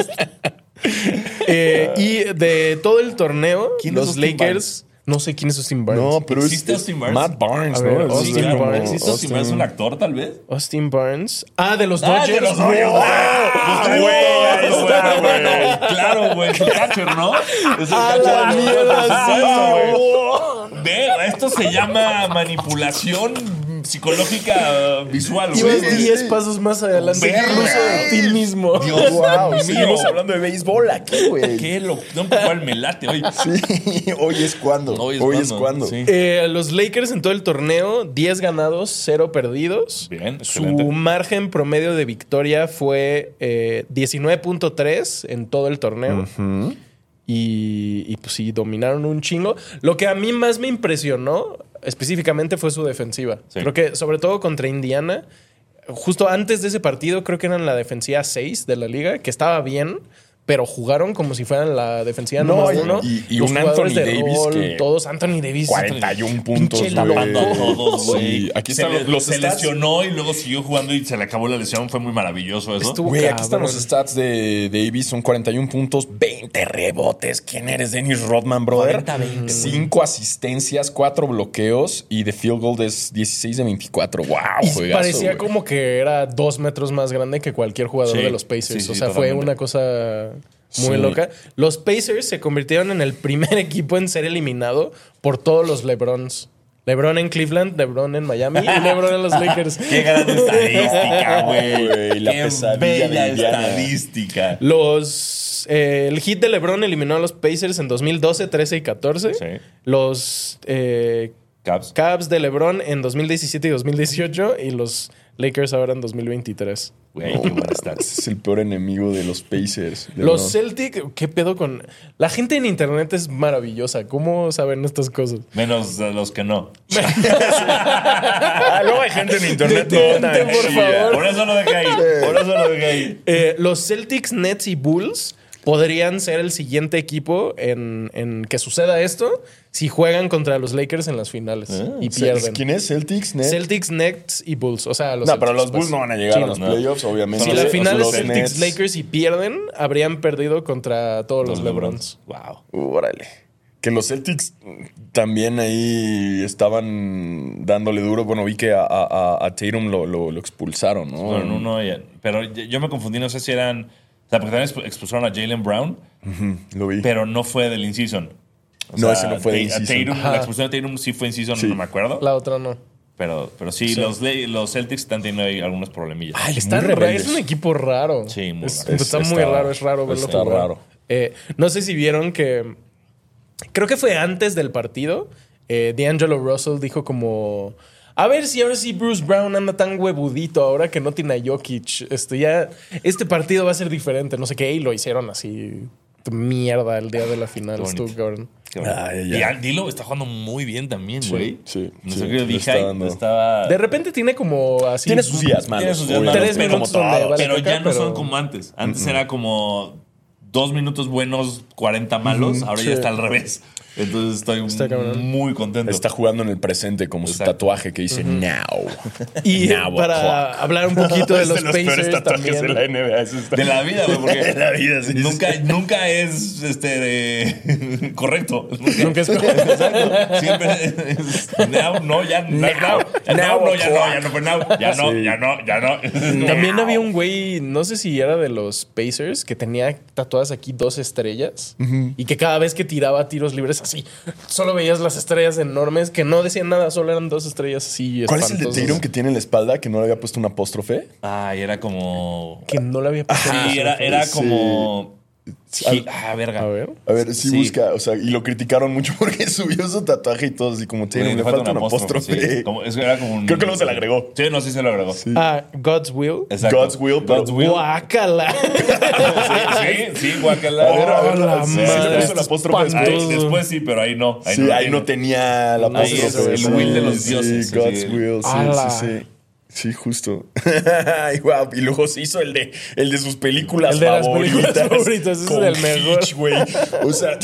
Eh, y de todo el torneo, ¿Quién es los Lakers. No sé quién es Austin Barnes. No, pero es, ¿Existe es Austin Barnes? Matt Barnes, A ver, ¿no? Es Austin como- Barnes. ¿Existe Austin Barnes un actor, tal vez? Austin Barnes. Ah, de los Ah, Dodgers. de los Dodgers. Ah, Pues, güey, ahí güey, está, güey. güey. Claro, güey. Es el catcher, ¿no? Es el A catcher. la mierda, sí, güey. Ve, esto se llama manipulación psicológica visual, güey. Ibas Sí, 10 sí. pasos más adelante incluso de ti mismo. Dios Wow, seguimos hablando de béisbol aquí, güey. Qué lo... No, cuál me late hoy. Sí, hoy es cuando. Hoy Hoy es es, cuando, sí. Eh, los Lakers en todo el torneo, 10 ganados, 0 perdidos. Bien, Su excelente. margen promedio de victoria fue eh, 19.3 en todo el torneo. y, y, pues sí, dominaron un chingo. Lo que a mí más me impresionó específicamente fue su defensiva. Sí. Creo que sobre todo contra Indiana, justo antes de ese partido creo que eran la defensiva 6 de la liga, que estaba bien, pero jugaron como si fueran la defensiva No, y- uno. y- y un Anthony de Davis rol, que- todos Anthony Davis. 41 puntos, tapando a todos, güey. Sí, aquí se están le- los Se stats. lesionó y luego siguió jugando y se le acabó la lesión. Fue muy maravilloso eso. Güey, aquí están los stats de Davis. Son 41 puntos, 20 rebotes. ¿Quién eres, Dennis Rodman, brother? 40-20, 5 asistencias, 4 bloqueos y de field goal es 16 de 24. ¡Wow! Y juegazo, parecía como que era dos metros más grande que cualquier jugador Sí, de los Pacers. sí, o sí, sea, fue totalmente. una cosa muy Sí. loca. Los Pacers se convirtieron en el primer equipo en ser eliminado por todos los LeBrons. LeBron en Cleveland, LeBron en Miami y LeBron en los Lakers. Qué gran estadística, güey. La Qué pesadilla bella estadística. Los eh, el hit de LeBron eliminó a los Pacers en 2012, 13 y 14. Sí. Los eh. Cavs de LeBron en 2017 y 2018 y los Lakers ahora en 2023. Güey, qué buena stats. Es el peor enemigo de los Pacers. de Los verdad. Celtic, ¿qué pedo con...? La gente en internet es maravillosa. ¿Cómo saben estas cosas? Menos de los que no. Ah, luego hay gente en internet. Detente, toda por chida. favor. Por eso lo dejé ahí. Por eso lo dejé ahí. Eh, los Celtics, Nets y Bulls podrían ser el siguiente equipo en, en que suceda esto si juegan contra los Lakers en las finales y pierden. ¿Quién es? ¿Celtics? Net? Celtics, Nets y Bulls. O sea, los no, pero los Bulls pues. no van a llegar Sí, a los no. playoffs, obviamente. Si la los- final los es Celtics Nets. Lakers y pierden, habrían perdido contra todos los, LeBrons. Wow. Órale. Que los Celtics también ahí estaban dándole duro. Bueno, vi que a, a- a Tatum lo, lo- lo expulsaron, ¿no? Fueron uno y- pero yo me confundí, no sé si eran. O sea, porque también expu- expulsaron a Jalen Brown, Lo vi. pero no fue del in-season. No, ese no fue de Ta- a in-season. La expulsión de Tatum sí fue in-season, Sí. no me acuerdo. La otra no. Pero, pero sí, Los, los Celtics están teniendo ahí algunos problemillas. Ay, Está muy ra- rebeldes. es un equipo raro. Sí, muy Es- raro. Está Es- muy raro, es raro verlo está jugar. raro. Eh, no sé si vieron que. Creo que fue antes del partido. eh, D'Angelo Russell dijo como. A ver si ahora sí Bruce Brown anda tan huevudito ahora que no tiene a Jokic. Este, ya, este partido va a ser diferente. No sé qué. Y lo hicieron así. Mierda el día de la final. Qué. Estuvo cabrón. Qué. Ay, y Al Dilo está jugando muy bien también, güey. sí, está dando. estaba. De repente tiene como así. Tiene sus días malos. Tiene sus días malos, Tres pero minutos como donde todos. vale pero ya no pero- son como antes. Antes era como dos minutos buenos, 40 malos. Ahora sí. ya está al revés. Entonces estoy Está cabrón. muy contento. Está jugando en el presente como su Exacto. tatuaje que dice Now. Y Now para o'clock. hablar un poquito de Es los, peores Pacers tatuajes también. de la NBA. eso está- de la vida, güey, porque De la vida, sí, nunca, nunca es este de- correcto. Nunca, es Exacto. Siempre es now, no, ya now. Ya Now now, no, ya no, ya no fue now. Ya no, Sí. ya no, ya no. También había un güey, no sé si era de los Pacers, que tenía tatuadas aquí dos estrellas y que cada vez que tiraba tiros libres así, solo veías las estrellas enormes que no decían nada, solo eran dos estrellas así. ¿Cuál es el de. Tatum que tiene en la espalda que no le había puesto un apóstrofe? Ay, era como. Que no le había pasado. Sí, era, era Sí. Al- Ah, verga. A ver. A ver, sí, Sí. busca, o sea, y lo criticaron mucho porque subió su tatuaje y todo así como Tatum, Sí, le falta un apóstrofe. sí. Como- eso era como un- Creo que luego se le agregó. Sí, no, sí se lo agregó. Ah, God's Will. Exacto. God's will, pero- God's will. Guácala. Sí, sí, sí, guacala. A ver, a ver, la sí, madre, sí le puso el apóstrofe Ahí, después. después sí, pero ahí no. Sí, lo ahí tiene. no tenía la Ahí es apóstrofe. el sí, will de los sí, dioses, God's sí. will, sí, sí, sí. Sí, justo. Ay, guau, Y luego se hizo el de, el de sus películas El de las favoritas. películas favoritas, ese es el mejor. Hitch, güey. O sea,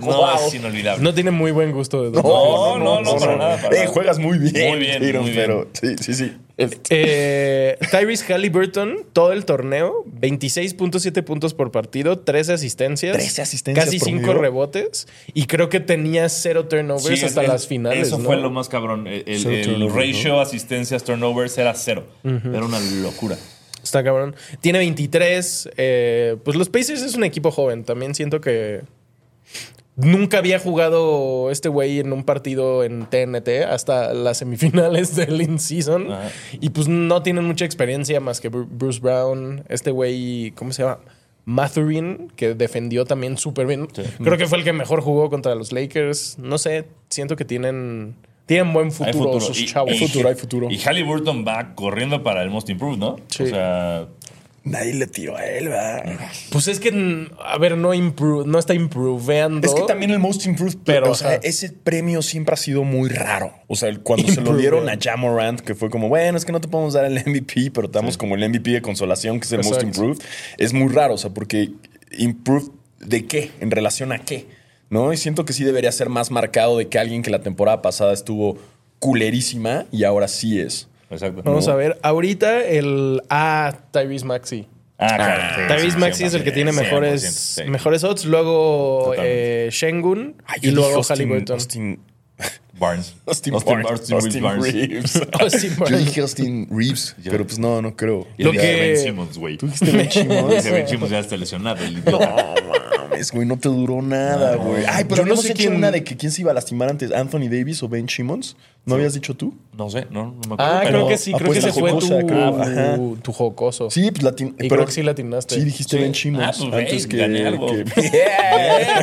No, Wow. es inolvidable. No tiene muy buen gusto de No, no, no, para nada, para Eh, nada. juegas muy bien, Muy bien, Tatum, muy bien. pero sí, sí, sí. Eh, Tyrese Halliburton, todo el torneo, 26.7 puntos por partido, 13 asistencias, 13 asistencias casi 5 promedio. rebotes y creo que tenía cero turnovers Sí, hasta es- las finales. Eso ¿no? fue lo más cabrón. El, el- el ratio asistencias turnovers era cero. Era una locura. Está cabrón. Tiene 23. eh, pues los Pacers es un equipo joven. También siento que nunca había jugado este güey en un partido en TNT hasta las semifinales del in-season. Ajá. Y pues no tienen mucha experiencia más que Bru- Bruce Brown. Este güey, ¿cómo se llama? Mathurin, que defendió también súper bien. Creo que fue el que mejor jugó contra los Lakers. No sé, siento que tienen, tienen buen Hay futuro, sus Y- chavos. y- futuro, hay futuro. Y Halliburton va corriendo para el Most Improved, ¿no? Sí. O sea, Nadie le tiró a él, ¿verdad? Pues es que, a ver, no, improve, no está improveando. Es que también el Most Improved, Pero, o sea, ese premio siempre ha sido muy raro. O sea, cuando se lo dieron a Jamorant, que fue como, bueno, es que no te podemos dar el MVP, pero te damos como el MVP de consolación, que es el Most. Improved, es muy raro, o sea, porque Improved de qué, en relación a qué, ¿no? Y siento que sí debería ser más marcado de que alguien que la temporada pasada estuvo culerísima y ahora sí es. Exacto. Vamos a ver. Ahorita el A, Tyrese Maxi. Ah, claro. sí, Tyrese sí, Maxi es el que tiene 100%, mejores, 100%, sí. mejores odds. Luego eh, Shengun Ay, y yo luego Austin- Halliburton. Austin, Barnes. Austin, Austin, Barnes, Austin Reeves Austin Barnes. Reeves. Austin Yo Barnes. dije Austin Reeves, pero pues no, no creo. Y Lo que- Ben Simmons, güey. Tú dijiste Ben Simmons. Ben Simmons ya está lesionado. El. No mames, güey, no te duró nada, güey. Ay, pero Yo no sé hecho quién- una de que quién se iba a lastimar antes, Anthony Davis o Ben Simmons. ¿No habías dicho tú? No sé, no, no me acuerdo. Ah, pero creo que sí, Ah, creo que ese fue tu, tu jocoso. Sí, pues latin. Y creo que sí latinaste. Sí, dijiste Sí. Ben Simmons Ah, pues, antes que, gané algo. que-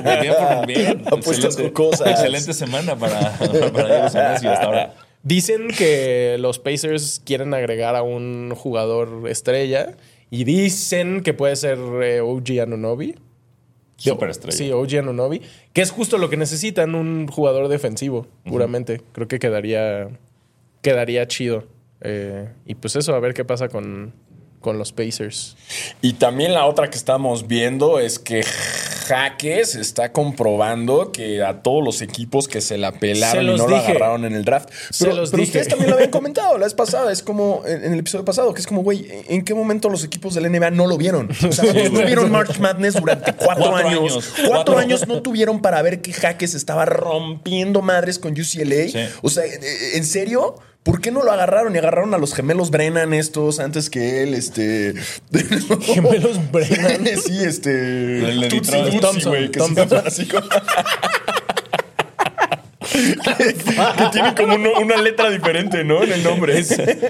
Bien, bien por bien. Apuestas Excelente. jocosas. Excelente semana para, para hasta ahora. Dicen que los Pacers quieren agregar a un jugador estrella y dicen que puede ser eh, OG Anunobi. Superestrella. Sí, OG Anunobi, que es justo lo que necesitan un jugador defensivo, puramente. Creo que quedaría, quedaría chido. Eh, y pues eso, a ver qué pasa con, con los Pacers. Y también la otra que estamos viendo es que Jaques está comprobando que a todos los equipos que se la Se pelaron y los no lo dije. agarraron en el draft. Se Pero, los pero dije. ustedes también lo habían comentado la vez pasada. Es como en el episodio pasado, que es como, güey, ¿en qué momento los equipos del NBA no lo vieron? O sea, no tuvieron March Madness durante cuatro, Cuatro años. años. Cuatro, Cuatro. años no tuvieron para ver que Jaques estaba rompiendo madres con UCLA. Sí. O sea, ¿en- ¿en serio? ¿Por qué no lo agarraron? Y agarraron a los gemelos Brennan estos antes que él, este... Gemelos Brennan. sí, este... El de Tutsi Detroit. Tutsi, Thompson, güey, que se Thompson. así como... que, que tienen como uno- una letra diferente, ¿no? En el nombre.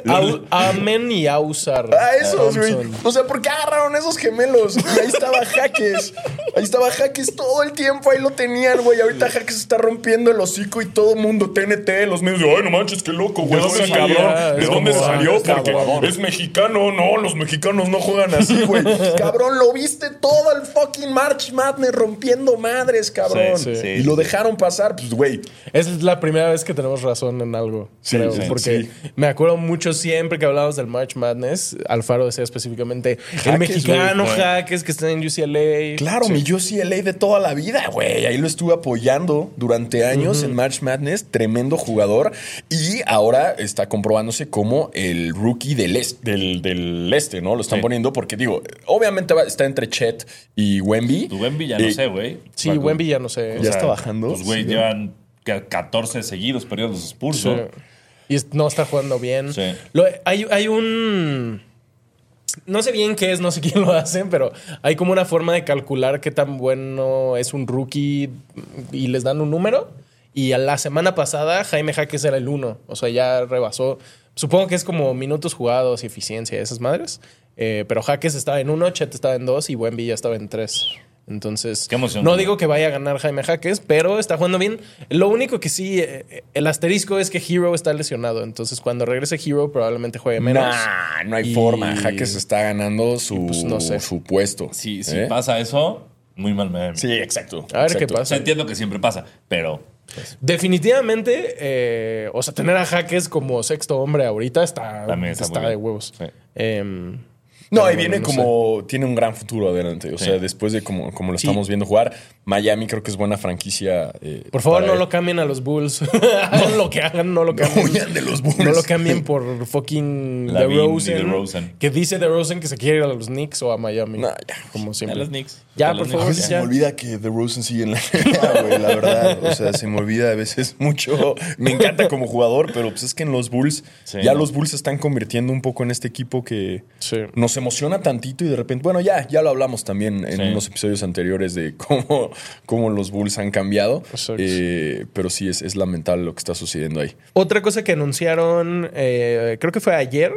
Au- Amen y Ausar. Ah, esos, güey. Thompson. O sea, ¿por qué agarraron esos gemelos? Y ahí estaba Jaques. Ahí estaba Jaques todo el tiempo. Ahí lo tenían, güey. Ahorita Jaques está rompiendo el hocico y todo el mundo TNT, los medios. de, Ay, no manches, qué loco, güey. ¿De Ese dónde salió? cabrón. ¿De Es dónde como, salió? Porque es mexicano. No, los mexicanos no juegan así, güey. Cabrón, lo viste todo el fucking March Madness rompiendo madres, cabrón. Sí, sí. y lo dejaron pasar, pues, güey. Es la primera vez que tenemos razón en algo, Sí, creo. sí, porque sí. me acuerdo mucho siempre que hablábamos del March Madness, Alfaro decía específicamente el mexicano. Jaques que está en UCLA. Claro, Sí. mi UCLA de toda la vida, güey. Ahí lo estuve apoyando durante años en March Madness. Tremendo jugador. Y ahora está comprobándose como el rookie del, est- del, del este, ¿no? Lo están Sí. poniendo porque, digo, obviamente va- está entre Chet y Wemby. Tu Wemby ya no Eh, sé, güey. Sí, Wemby ya no sé. Ya está bajando. Pues, güey, Sí. llevan 14 seguidos periodos los Spurs, Sí. Y no está jugando bien. Sí. Lo- hay, hay un. No sé bien qué es, no sé quién lo hace, pero hay como una forma de calcular qué tan bueno es un rookie y les dan un número. Y a la semana pasada Jaime Jaques era el uno. O sea, ya rebasó. Supongo que es como minutos jugados y eficiencia, esas madres. Eh, pero Jaques estaba en uno, Chet estaba en dos y Wemby ya estaba en tres. Entonces, no digo que vaya a ganar Jaime Jaques, pero está jugando bien. Lo único que sí, eh, el asterisco es que Hero está lesionado. Entonces, cuando regrese Hero, probablemente juegue menos. Nah, no hay Y- forma. Jaques está ganando su, pues, no sé. su puesto. Si, si ¿Eh? pasa eso, muy mal me Sí, exacto. A ver qué. O pasa. sea, entiendo que siempre pasa, pero Definitivamente, eh, o sea, tener a Jaques como sexto hombre ahorita está, está de huevos. Sí. Em, No, ahí bueno, viene no como. Tiene un gran futuro adelante. O Sí. sea, después de como, como lo Sí. estamos viendo jugar, Miami creo que es buena franquicia. eh, Por favor, no él. lo cambien a los Bulls. hagan lo que hagan, no lo cambien. huyan de los Bulls. No lo cambien por fucking DeRozan. DeRozan. Que dice DeRozan que se quiere ir a los Knicks o a Miami. No, ya. Como a siempre. los Knicks. Ya, A por Knicks. favor, A veces ya. se me olvida que The Rosen sigue en la NBA, güey, la verdad. O sea, se me olvida a veces mucho. Me encanta como jugador, pero pues es que en los Bulls, Sí, ya no. los Bulls se están convirtiendo un poco en este equipo que Sí. nos emociona tantito y de repente, bueno, ya, ya lo hablamos también en Sí. unos episodios anteriores de cómo, cómo los Bulls han cambiado. Eh, pero sí, es, es lamentable lo que está sucediendo ahí. Otra cosa que anunciaron, eh, creo que fue ayer,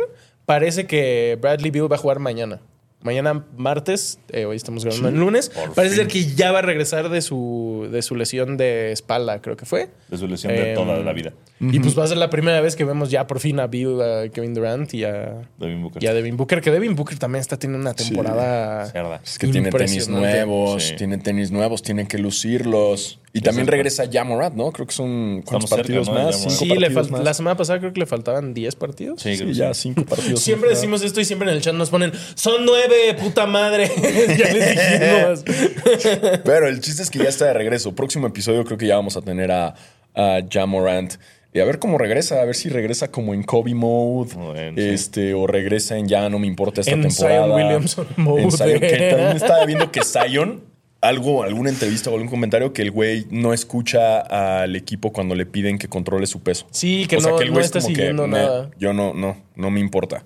parece que Bradley Beal va a jugar mañana. Mañana martes, eh, hoy estamos grabando el lunes. Parece fin. ser que ya va a regresar de su, de su lesión de espalda, creo que fue. De su lesión de Em, toda la vida. Y pues va a ser la primera vez que vemos ya por fin a Bill, a Kevin Durant y a, Devin Booker. y a Devin Booker. Que Devin Booker también está teniendo una temporada. Cerda. Es que tiene tenis nuevos, Sí. tiene tenis nuevos, tiene que lucirlos. Y también regresa Jamorat, ¿no? Creo que son ¿cuántos cerca, partidos más. Cinco Sí, partidos más. la semana pasada creo que le faltaban 10 partidos. Sí, Sí, ya sí. cinco partidos. Siempre decimos esto y siempre en el chat nos ponen, son nueve, puta madre. ya les dijimos. Pero el chiste es que ya está de regreso. Próximo episodio creo que ya vamos a tener a, a Jamorant. Y a ver cómo regresa, a ver si regresa como en Kobe mode, Bueno, sí. este, o regresa en ya no me importa esta En temporada. Zion Williamson mode. En Zion, que también estaba viendo que Zion, algo, alguna entrevista o algún comentario que el güey no escucha al equipo cuando le piden que controle su peso. Sí, que O sea, no, el no güey es está como que, siguiendo "Me- nada. Yo no, no, no me importa.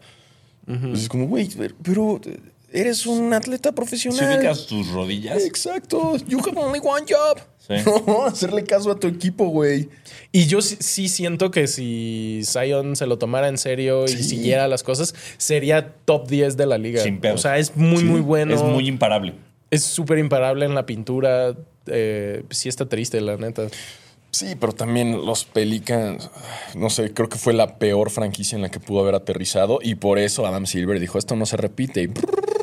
Entonces es como, güey, pero eres un atleta Si profesional. ubicas tus rodillas. Exacto. You have only one job. Sí. No, hacerle caso a tu equipo, güey. Y yo sí, sí siento que si Zion se lo tomara en serio y siguiera las cosas, sería top 10 de la liga. Sin pedos. O sea, es muy, muy bueno. Es muy imparable. Es súper imparable en la pintura. Eh, sí está triste, la neta. Sí, pero también los Pelicans, no sé, creo que fue la peor franquicia en la que pudo haber aterrizado y por eso Adam Silver dijo, esto no se repite. Y brrr,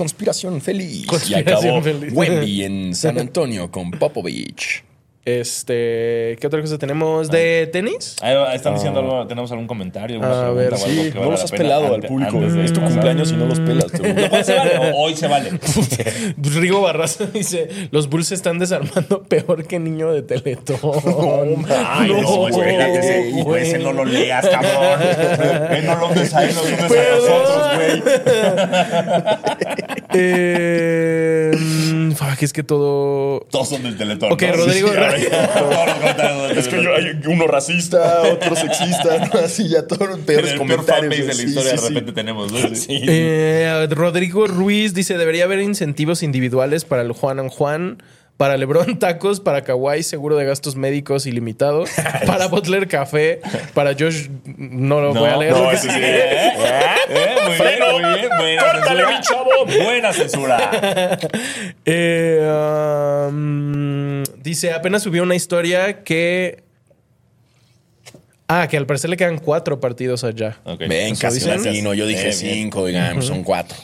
conspiración feliz. Conspiración y acabó feliz. Wemby en San Antonio con Popovich. Este, ¿qué otra cosa tenemos de tenis? Ahí ¿Están diciendo algo? ¿Tenemos algún comentario? alguna A pregunta ver, o algo Sí, que no valga los has pelado al público. Es tu cumpleaños y no los pelas. ¿Cuándo se vale? Hoy se vale. Rigo Barraza dice: Los Bulls se están desarmando peor que niño de Teletón. Ay, no, espérate, ese, hijo, güey. ese no lo leas, cabrón. Ven, no lo ves ahí, nos unes a nosotros, güey. Eh, fuck, es que todo. Todos son del Teletón. Ok, ¿no? Rodrigo. Sí, Es que hay uno racista, otro sexista, ¿no? así ya todos los En peores el peor comentarios. fanbase de la Sí, historia sí, de repente tenemos. ¿no? Sí. Eh, Rodrigo Ruiz dice: Debería haber incentivos individuales para el Juan and Juan. Para Lebron tacos, para Kawhi seguro de gastos médicos ilimitado, para Butler café, para Josh no lo voy a leer. no, sí. sí, ¿eh? ¿Eh? Muy bien, muy bien. Buena Córtale, mi chavo. Buena censura. Eh, um, dice, apenas subió una historia que... Ah, que al parecer le quedan cuatro partidos allá. Ok. Ven, ¿Eso casi latino. Yo dije Bien, bien. cinco, oigan, son cuatro.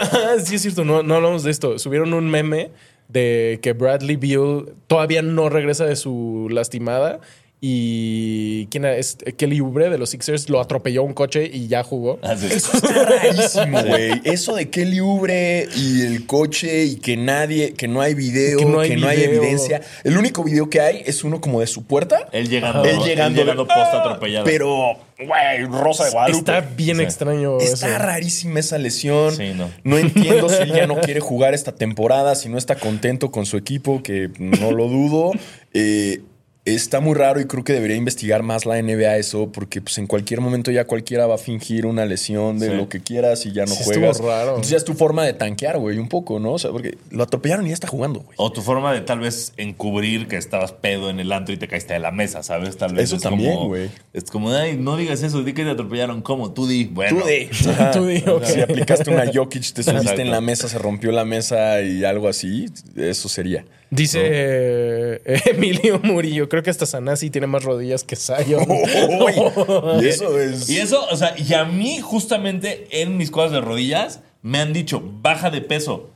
Ah, sí, es cierto, no, no hablamos de esto. Subieron un meme de que Bradley Beal todavía no regresa de su lastimada y quién era? es Kelly Oubre de los Sixers lo atropelló un coche y ya jugó. Es. Eso está rarísimo, güey. Eso de Kelly Oubre y el coche y que nadie, que no hay video, Que que no no hay evidencia. El único video que hay es uno como de su puerta. Él llegando, Él llegando, llegando de- post ¡Ah! atropellado. Pero, güey, Rosa de Guadalupe. Está bien Sí. extraño Está eso. rarísima esa lesión. Sí, no. entiendo si él ya no quiere jugar esta temporada, si no está contento con su equipo, que no lo dudo. Eh, está muy raro y creo que debería investigar más la NBA eso, porque pues, en cualquier momento ya cualquiera va a fingir una lesión de Sí. lo que quieras y ya no Sí, estuvo juegas. raro. Entonces ya es tu forma de tanquear, güey, un poco, ¿no? O sea, porque lo atropellaron y ya está jugando, güey. O tu forma de tal vez encubrir que estabas pedo en el antro y te caíste de la mesa, ¿sabes? Tal vez Eso es también, como- güey. Es como, ay, no digas eso, di que te atropellaron. ¿Cómo? Tú di. Bueno. Tú. Ajá. Tú di. Si aplicaste una Jokic, te subiste Exacto. en la mesa, se rompió la mesa y algo así, eso sería. Dice eh, Emilio Murillo, creo que hasta Sanasi tiene más rodillas que Zion. y eso es. Y eso, o sea, y a mí justamente en mis cosas de rodillas me han dicho, baja de peso.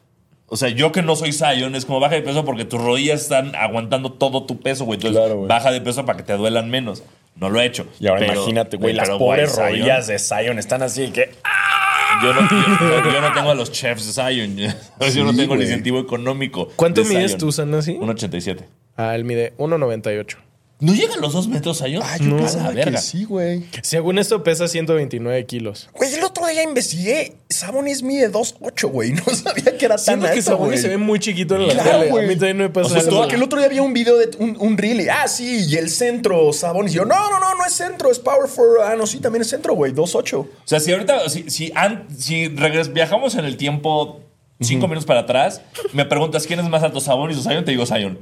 O sea, yo que no soy Zion, es como baja de peso porque tus rodillas están aguantando todo tu peso, güey. Entonces, Claro, güey. baja de peso para que te duelan menos. No lo he hecho. Y ahora Pero- imagínate, güey, las pero, pobres Zion, rodillas de Zion están así que. Yo no, yo- yo no tengo a los chefs de Zion. Yo no tengo el incentivo económico. ¿Cuánto de mides Zion. tú, Sanasi? 1.87. Ah, él mide 1.98. ¿No llega a los dos metros, Zion? Ah, yo no, pensaba a la verga. que sí, güey. Según esto pesa 129 kilos. Güey, el otro día investigué. Sabonis mide 2.8, güey. No sabía que era tan Siento que alto, Sabonis se ve muy chiquito en la Claro, tele. güey. A mí también me pasa O sea, eso. Todo que el otro día había un video de un, un reel y, ah, sí, y el centro, Sabonis. Y yo, no, no, no, no es centro, es power forward. Ah, no, sí, también es centro, güey, 2.8. O sea, si ahorita, si, si, an- si regres- viajamos en el tiempo cinco minutos para atrás, me preguntas quién es más alto, Sabonis o Zion, te digo Zion.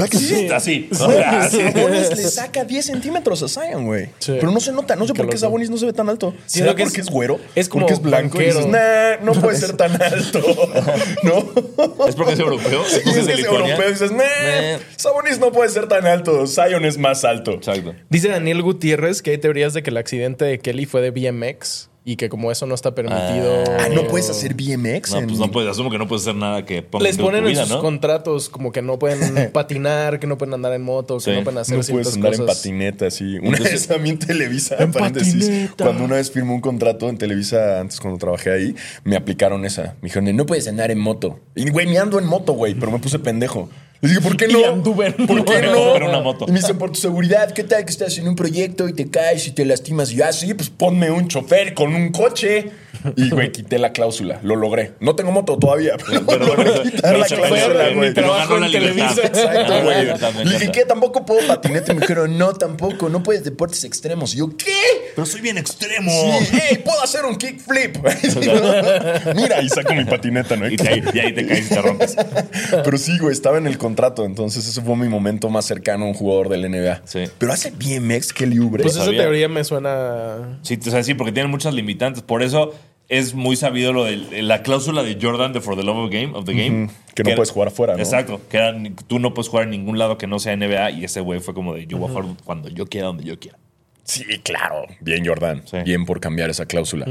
¿Va que sí? Así. O sea. Sabonis le saca 10 centímetros a Zion, güey. Sí. Pero no se nota. No sé por qué loco. Sabonis no se ve tan alto. ¿Será que porque es- es güero? es como porque es blanco. Y dices, nah, no puede ser tan alto. ¿No? ¿Es porque es europeo? ¿Es Sí, porque es es que es europeo. y Dices, nah, Nah. Sabonis no puede ser tan alto. Zion es más alto. Exacto. Dice Daniel Gutiérrez que hay teorías de que el accidente de Kelly fue de BMX y que como eso no está permitido. Ah, no puedes hacer BMX. No, en- pues no puedes, asumo que no puedes hacer nada que ponga Les ponen en sus ¿no? contratos como que no pueden patinar, que no pueden andar en moto, que Sí. no pueden hacer No ciertas puedes andar en cosas. patineta, así. Una Entonces- vez también Televisa, En paréntesis, patineta. cuando una vez firmé un contrato en Televisa, antes cuando trabajé ahí, me aplicaron esa. Me dijeron, no puedes andar en moto. Y, güey, me ando en moto, güey, pero me puse pendejo. Les dije, ¿por qué Y no? anduve en ¿Por qué no? Pero una moto. Y me dicen, por tu seguridad, ¿qué tal que estás en un proyecto y te caes y te lastimas? Y yo, ah, sí, pues ponme un chofer con un coche. Y, güey, quité la cláusula. Lo logré. No tengo moto todavía, pero, Pero- logré quitar pero la cláusula, güey. mi trabajo en. Televisa. Exacto, güey. Le dije. ¿qué? ¿Tampoco puedo patinete? Y me dijeron, no, tampoco. No puedes deportes extremos. Y yo, ¿qué? Pero soy bien extremo. Sí, hey, puedo hacer un kickflip. Mira, y saco mi patineta, ¿no? Y, te- ahí- y ahí te caes y te rompes. Pero sí, güey, estaba en el contrato. Entonces, ese fue mi momento más cercano a un jugador del NBA. Sí. Pero hace BMX Kelly Oubre. Pues esa sabía. teoría me suena. Sí, o sea, sí, porque tienen muchas limitantes. Por eso es muy sabido lo de la cláusula de Jordan de For the Love of, game, of the Game. Que no puedes jugar afuera, ¿no? Exacto. Que era- tú no puedes jugar en ningún lado que no sea NBA. Y ese güey fue como de yo voy a jugar cuando yo quiera, donde yo quiera. Sí, claro. Bien, Jordan. Sí. Bien por cambiar esa cláusula.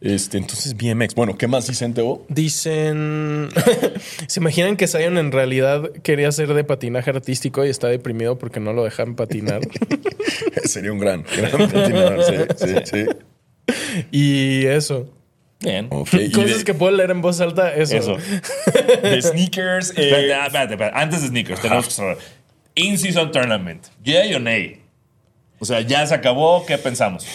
Este, entonces, BMX. Bueno, ¿qué más dicen, Teo? Dicen. ¿Se imaginan que Zion en realidad quería ser de patinaje artístico y está deprimido porque no lo dejan patinar? Sería un gran, gran patinador, sí, sí, sí. y eso. Bien. Cosas de- que puedo leer en voz alta, eso. Eso. de sneakers. eh, Espérate, espérate, espérate. Antes de sneakers, tenemos que saber. In-season tournament. ¿Yay o nay? O sea, ya se acabó. ¿Qué pensamos?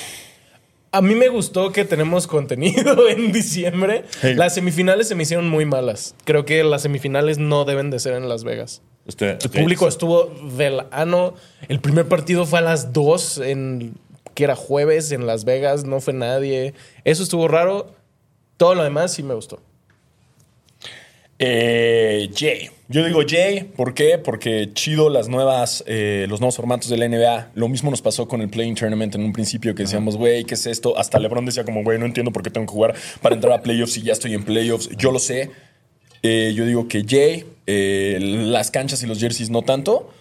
A mí me gustó que tenemos contenido en diciembre. Hey. Las semifinales se me hicieron muy malas. Creo que las semifinales no deben de ser en Las Vegas. Usted, El público estuvo del ano. El primer partido fue a las 2 en que era jueves en Las Vegas, no fue nadie. Eso estuvo raro. Todo lo demás sí me gustó. Eh, Jay. Yo digo Jay, ¿por qué? Porque chido las nuevas, eh, los nuevos formatos de la NBA. Lo mismo nos pasó con el Playing Tournament en un principio que decíamos, güey, ¿qué es esto? Hasta LeBron decía como, güey, no entiendo por qué tengo que jugar para entrar a playoffs y ya estoy en playoffs. Yo lo sé. Eh, yo digo que Jay, eh, las canchas y los jerseys no tanto,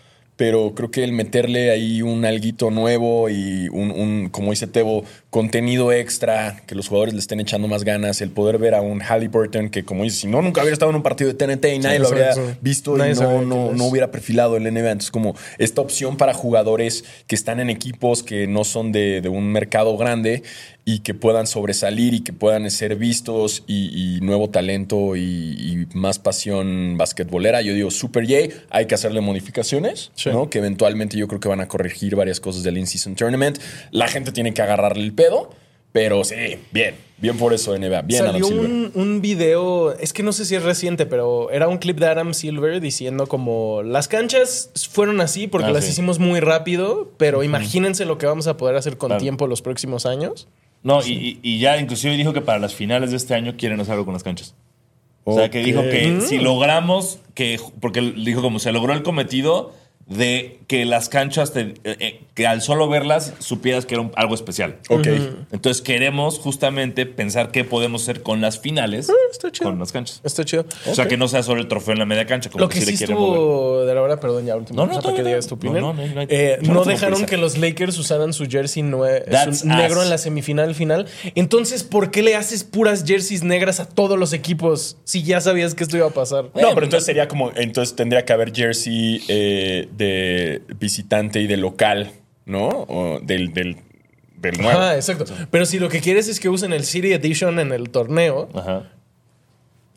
pero creo que el meterle ahí un alguito nuevo y un, un, como dice Tebo, contenido extra, que los jugadores le estén echando más ganas, el poder ver a un Halliburton que, como dice, si no, nunca hubiera estado en un partido de TNT y nadie lo habría visto Nadie y no, no, hubiera perfilado el NBA. Entonces, como esta opción para jugadores que están en equipos que no son de, de un mercado grande y que puedan sobresalir y que puedan ser vistos y, y nuevo talento y, y más pasión basquetbolera. Yo digo, Super J, hay que hacerle modificaciones, Sí. ¿no? Que eventualmente yo creo que van a corregir varias cosas del In-Season Tournament. La gente tiene que agarrarle el pedo, pero sí, bien, bien por eso NBA, bien Adam Salió Silver. un, un video, es que no sé si es reciente, pero era un clip de Adam Silver diciendo como las canchas fueron así porque Ah, las sí. hicimos muy rápido, pero imagínense lo que vamos a poder hacer con Claro. tiempo los próximos años. No, y, y- y ya inclusive dijo que para las finales de este año quieren hacer algo con las canchas. O sea, que dijo que si logramos que, porque dijo como se logró el cometido de que las canchas, te- eh, eh, que al solo verlas supieras que era un- algo especial. Ok. Entonces queremos justamente pensar qué podemos hacer con las finales Ah, está chido. con las canchas. Está chido. O sea, que no sea solo el trofeo en la media cancha, como Lo que sí sí le quieren mover. estuvo de la hora, perdón, ya último. No, no, cosa para todavía que no. digas tu opinión. No, no, no, no hay- Eh, no no tengo dejaron prisa. que los Lakers usaran su jersey nue- That's su negro en la semifinal final. Entonces, ¿por qué le haces puras jerseys negras a todos los equipos si ya sabías que esto iba a pasar? No, pero entonces sería como, entonces tendría que haber jersey eh, de visitante y de local, ¿no? O del, del, del nuevo. Ah, exacto. Pero si lo que quieres es que usen el City Edition en el torneo, Ajá.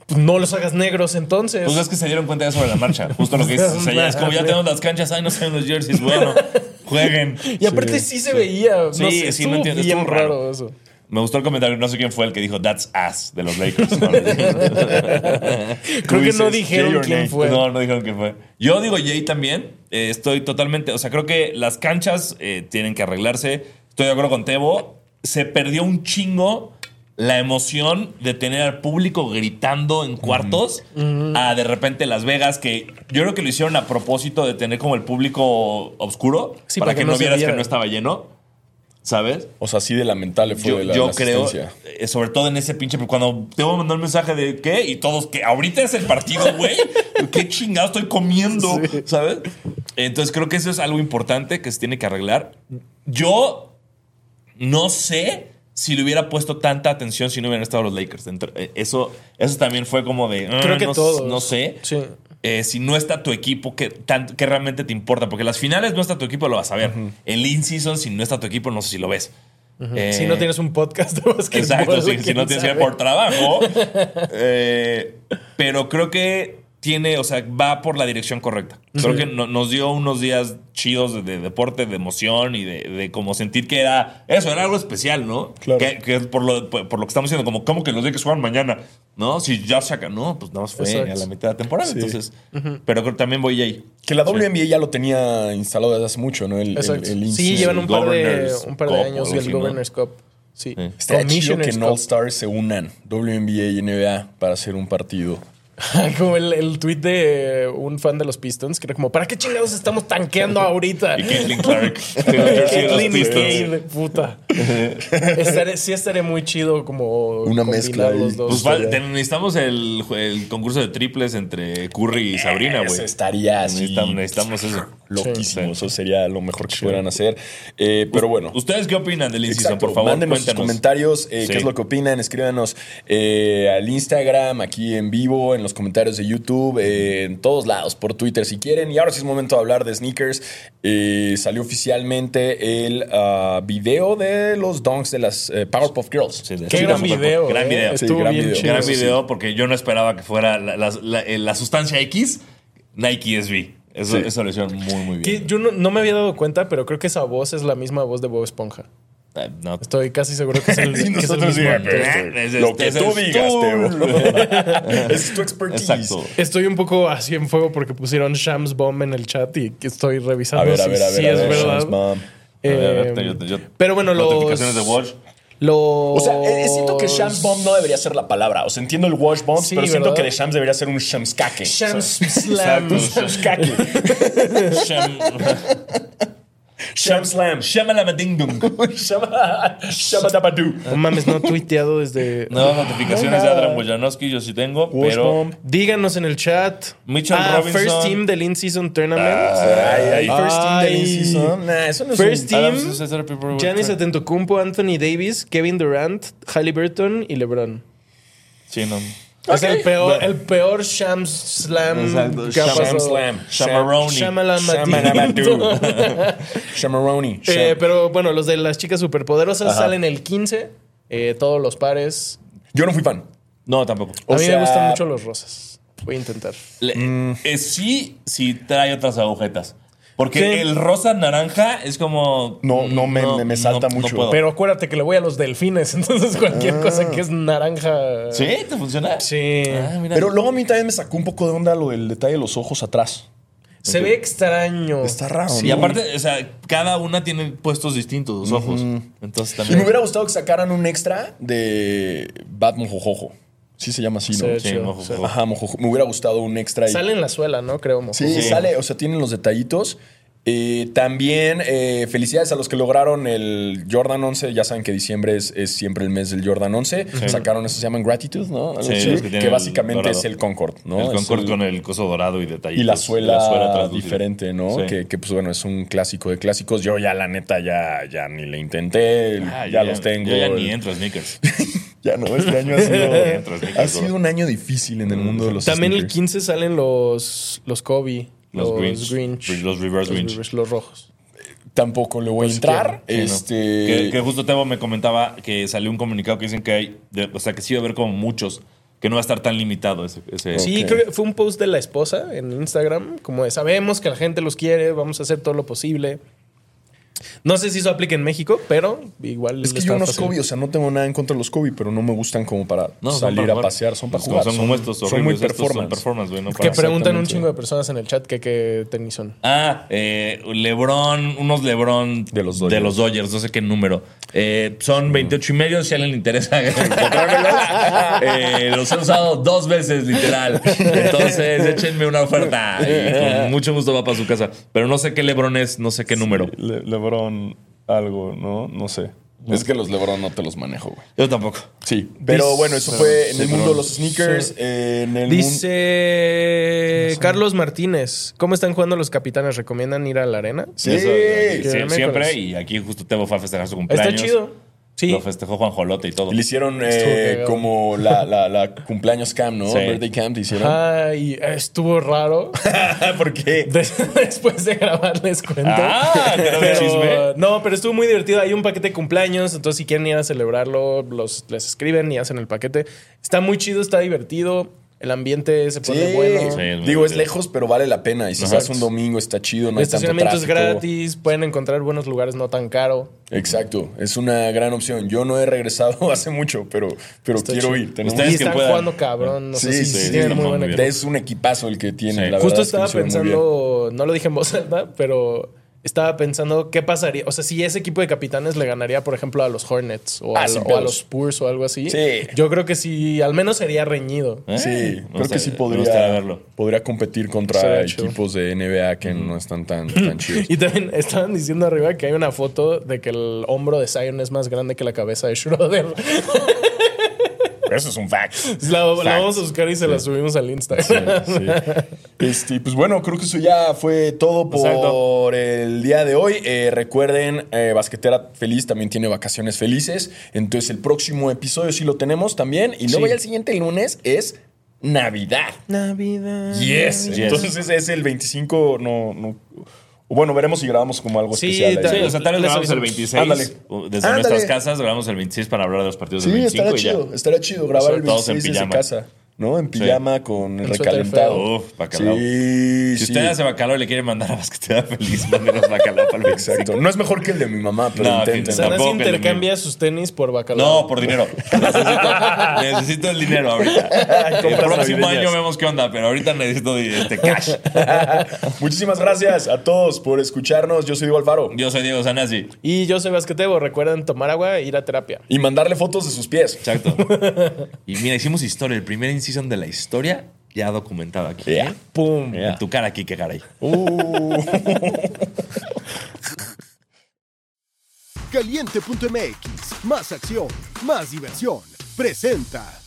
pues no los hagas negros entonces. Pues es que se dieron cuenta de eso sobre la marcha. Justo lo que dices. O sea, ya es como ya tenemos las canchas, ay, no saben los jerseys. Bueno, jueguen. y aparte sí, se veía. no Sí, sé, sí, no entiendo, bien estuvo raro. raro. eso. Me gustó el comentario, no sé quién fue el que dijo That's ass de los Lakers. ¿no? Creo que no dijeron quién fue. No, no dijeron quién fue. Yo digo Jay también. Eh, estoy totalmente. O sea, creo que las canchas eh, tienen que arreglarse. Estoy de acuerdo con Tebo. Se perdió un chingo la emoción de tener al público gritando en cuartos a de repente Las Vegas, que yo creo que lo hicieron a propósito de tener como el público oscuro Sí, para para que, que no vieras que no estaba lleno, ¿sabes? O sea, así de lamentable fue Yo, la, yo la creo, eh, sobre todo en ese pinche, cuando te voy a mandar un mensaje de qué y todos que ahorita es el partido, güey, qué chingado estoy comiendo, ¿sabes? Entonces creo que eso es algo importante que se tiene que arreglar. Yo no sé si le hubiera puesto tanta atención si no hubieran estado los Lakers. Eh, Eso, eso también fue como de. ah, Creo que no, todos. No sé. Sí. Eh, si no está tu equipo, ¿qué, tan- qué realmente te importa? Porque las finales no está tu equipo, lo vas a ver. El in-season, si no está tu equipo, no sé si lo ves. Eh, si no tienes un podcast de básquetbol. Exacto, si, si ¿quién no tienes que ir por trabajo. Eh, pero creo que tiene, o sea, va por la dirección correcta. Creo que no- nos dio unos días chidos de, de deporte, de emoción y de, de como sentir que era eso, era algo especial, ¿no? Claro. Que, que por, lo, por, lo que estamos diciendo, como, ¿cómo que los Lakers juegan mañana? ¿No? Si ya saca, no, pues nada más fue Exacto. a la mitad de la temporada. Sí. Entonces, pero creo que también voy ahí. Que la Sí. WNBA ya lo tenía instalado desde hace mucho, ¿no? El, el, Exacto. el sí, in-season. llevan un par de, un par de Cup años y el ¿no? Governors Cup. Sí. Estaría chido que en Cup. All Stars se unan WNBA y NBA para hacer un partido. Como el, el tweet de un fan de los Pistons, que era como, ¿para qué chingados estamos tanqueando ahorita? Y Caitlin Clark. Cade, puta. Estaré- sí estaría muy chido como Una mezcla los dos. Pues te- necesitamos el, el concurso de triples entre Curry y Sabrina, Eso güey. estaría así. Necesitamos, necesitamos eso. Loquísimo. Sí. Eso sería lo mejor que pudieran hacer. Eh, pero bueno. ¿Ustedes qué opinan del? Exacto. Por favor, Mándenos sus comentarios, eh, Sí. qué es lo que opinan, escríbanos eh, al Instagram, aquí en vivo, en los comentarios de YouTube, eh, en todos lados, por Twitter si quieren. Y ahora sí es momento de hablar de sneakers. Eh, salió oficialmente el ah, video de los donks de las eh, Powerpuff Girls. Sí, de Qué gran video. Gran video. Sí, gran bien video. chido. Gran Eso sí. video porque yo no esperaba que fuera la, la- la- la sustancia X, Nike SB. Eso, Sí. eso lo hicieron muy, muy Que bien. yo no, no me había dado cuenta, pero creo que esa voz es la misma voz de Bob Esponja. No. Estoy casi seguro que es el, que es el mismo es- Lo que tú digas. Teo. es tu expertise. Exacto. Estoy un poco así en fuego porque pusieron Shams Bomb en el chat y que estoy revisando A ver, a si ver, a ver. sí a es ver, verdad. A ver, Eh, yo- yo- pero bueno, los... Notificaciones de Watch. Los... O sea, eh, siento que Shams Bomb no debería ser la palabra. O sea, entiendo el Wash Bomb, Sí, pero siento que de Shams debería ser un Shamskake. Shams Exacto. Slam. Shamskake. Sham- Sham Slam. Shamalamadingdong. Shama- Shamadabadoo. No mames, no he tuiteado desde... No, notificaciones de Adrian Wojnarowski yo sí tengo, pero. Díganos en el chat. Mitchell ah, Robinson. First Team del In-Season Tournament. Ay, ay, first team del in-season. Nah, eso no es First un- Team, Giannis Antetokounmpo, Anthony Davis, Kevin Durant, Halliburton y LeBron. Sí, no. Es el peor, el peor Shams Slam Exacto. Sham. Slam. Shamaroni. Shamaroni. Eh, pero bueno, los de las chicas superpoderosas salen el 15. eh, todos los pares. Yo no fui fan. No, tampoco. O a mí sea- me gustan mucho los rosas. Voy a intentar. Le- eh, sí, sí trae otras agujetas. Porque Sí. el rosa naranja es como. No, no me- me- me salta mucho. Pero acuérdate que le voy a los delfines, entonces cualquier cosa que es naranja. ¿Sí? ¿Te funciona? Sí. Ah, mira. Pero luego a mí también me sacó un poco de onda lo del detalle de los ojos atrás. Se ve extraño. Está raro, Y ¿no? aparte, o sea, cada una tiene puestos distintos los ojos. Entonces Y también. me hubiera gustado que sacaran un extra de Bat Mojojojo. Sí se llama así, ¿no? Sí, Sí, mojo, sí. mojo. Ajá, Mojojojo. Me hubiera gustado un extra. ahí. Sale en la suela, ¿no? Creo. mojo. Sí, Sí. sale, o sea, tienen los detallitos. Eh, también eh, felicidades a los que lograron el Jordan 11. Ya saben que diciembre es, es siempre el mes del Jordan 11. Sacaron eso, se llaman Gratitude, ¿no? Sí, los que que, el básicamente es el Concord, ¿no? el Concord el- con el coso dorado y detallitos. y la suela, diferente, ¿no? Sí. Que, que, pues bueno, es un clásico de clásicos. Yo ya la neta ya, ya ni le intenté, Ah, ya, los tengo. Yo ya ni entro a sneakers. Ya no, este año ha sido, ha sido un año difícil en el mundo de los También el sneakers. 15 salen los, los Kobe. Los Los, Grinch. Grinch. Los reverse Grinch. Los, los rojos. Tampoco le voy a entrar. Sí, ¿no? este, que, que justo Tebo me comentaba que salió un comunicado que dicen que hay, de- o sea, que sí va a haber como muchos, que no va a estar tan limitado ese. ese- Sí, creo que fue un post de la esposa en Instagram, como de sabemos que la gente los quiere, vamos a hacer todo lo posible. No sé si eso aplica en México, pero igual. Es que yo no fácil. Kobe, o sea, no tengo nada en contra de los Kobe, pero no me gustan como para No, salir para a pasear, son para jugar. Son como estos son muy horribles, estos son performance. performance, güey. no Que preguntan un chingo de personas en el chat que qué tenis son. Ah, eh, LeBron, unos LeBron De los Dodgers. de los Dodgers, no sé qué número. Eh, son 28 y medio, si a alguien le interesa. Eh, los he usado dos veces, literal. Entonces, échenme una oferta y con mucho gusto va para su casa. Pero no sé qué LeBron es, no sé qué número. Le- LeBron algo, ¿no? No sé. Es que los LeBron no te los manejo, güey. Yo tampoco. Sí, pero Dice- bueno, eso fue en el mundo de los sneakers, en el mundo... Dice Carlos Martínez, ¿cómo están jugando los capitanes? ¿Recomiendan ir a la arena? Sí, sí, siempre. Y aquí justo Tebo fue a festejar su Está cumpleaños. chido. Sí. Lo festejó Juan Jolote y todo. Le hicieron eh, como la, la, la cumpleaños cam, ¿no? Sí. Birthday cam te hicieron. Ay, estuvo raro. ¿Por qué? De- Después de grabar les cuento. Ah, ¿te lo de Pero- chisme? No, pero estuvo muy divertido. Hay un paquete de cumpleaños, entonces si quieren ir a celebrarlo, los, les escriben y hacen el paquete. Está muy chido, está divertido. El ambiente se pone Sí. bueno. Sí, es Digo, es lejos, pero vale la pena. Y si Ajá. estás un domingo, está chido, no El hay tanto estacionamiento es gratis, pueden encontrar buenos lugares no tan caro. Exacto, es una gran opción. Yo no he regresado hace mucho, pero, pero Está quiero chido. ir. Tenemos- Ustedes y están puedan. jugando cabrón. No sé Sí, si sí, si sí, tienen muy bien. Es un equipazo el que tiene. Sí. La Justo verdad estaba pensando, no lo dije en voz alta, pero estaba pensando qué pasaría. O sea, si ese equipo de capitanes le ganaría, por ejemplo, a los Hornets o, Ah, a, o los Spurs o algo así. Sí. Yo creo que sí, al menos sería reñido. Eh, Sí, creo que sí podría, verlo. podría competir contra equipos de NBA que no están tan, tan chidos. Y también estaban diciendo arriba que hay una foto de que el hombro de Zion es más grande que la cabeza de Schroeder. Eso es un fact. La, la vamos a buscar y se la subimos al Instagram. Este, pues bueno, creo que eso ya fue todo por Exacto. el día de hoy. Eh, recuerden, eh, Basquetera Feliz también tiene vacaciones felices. Entonces el próximo episodio sí lo tenemos también. Y luego Sí. ya el siguiente lunes es Navidad. Navidad. Yes. Yes. Entonces es el 25, no, no. Bueno, veremos si grabamos como algo Sí, especial. ahí. Sí, o sea, tal vez grabamos el avisamos. 26 Ándale. o desde Ándale. nuestras casas, grabamos el 26 para hablar de los partidos Sí, del 25 estará y ya. chido, estará chido grabar el Todos en 26 desde pijama. casa, ¿no? En pijama con el recalentado. Uf, bacalao. Sí, Si sí. usted hace bacalao y le quiere mandar a Basquetera Feliz, mándenos bacalao para el 25. Exacto. No es mejor que el de mi mamá, pero No, intenten. O sea, le- intercambia sus tenis por bacalao. No, por dinero. Necesito, necesito el dinero ahorita. El próximo año vemos qué onda, pero ahorita necesito este cash. Muchísimas gracias a todos por escucharnos. Yo soy Diego Alfaro. Yo soy Diego Sanasi. Y yo soy basquetebo. Recuerden tomar agua e ir a terapia. Y mandarle fotos de sus pies. Exacto. Y mira, hicimos historia. El primer de la historia ya documentado aquí. Yeah. ¿eh? ¡Pum! En tu cara, Kike Garay. Caliente.mx, más acción, más diversión. Presenta.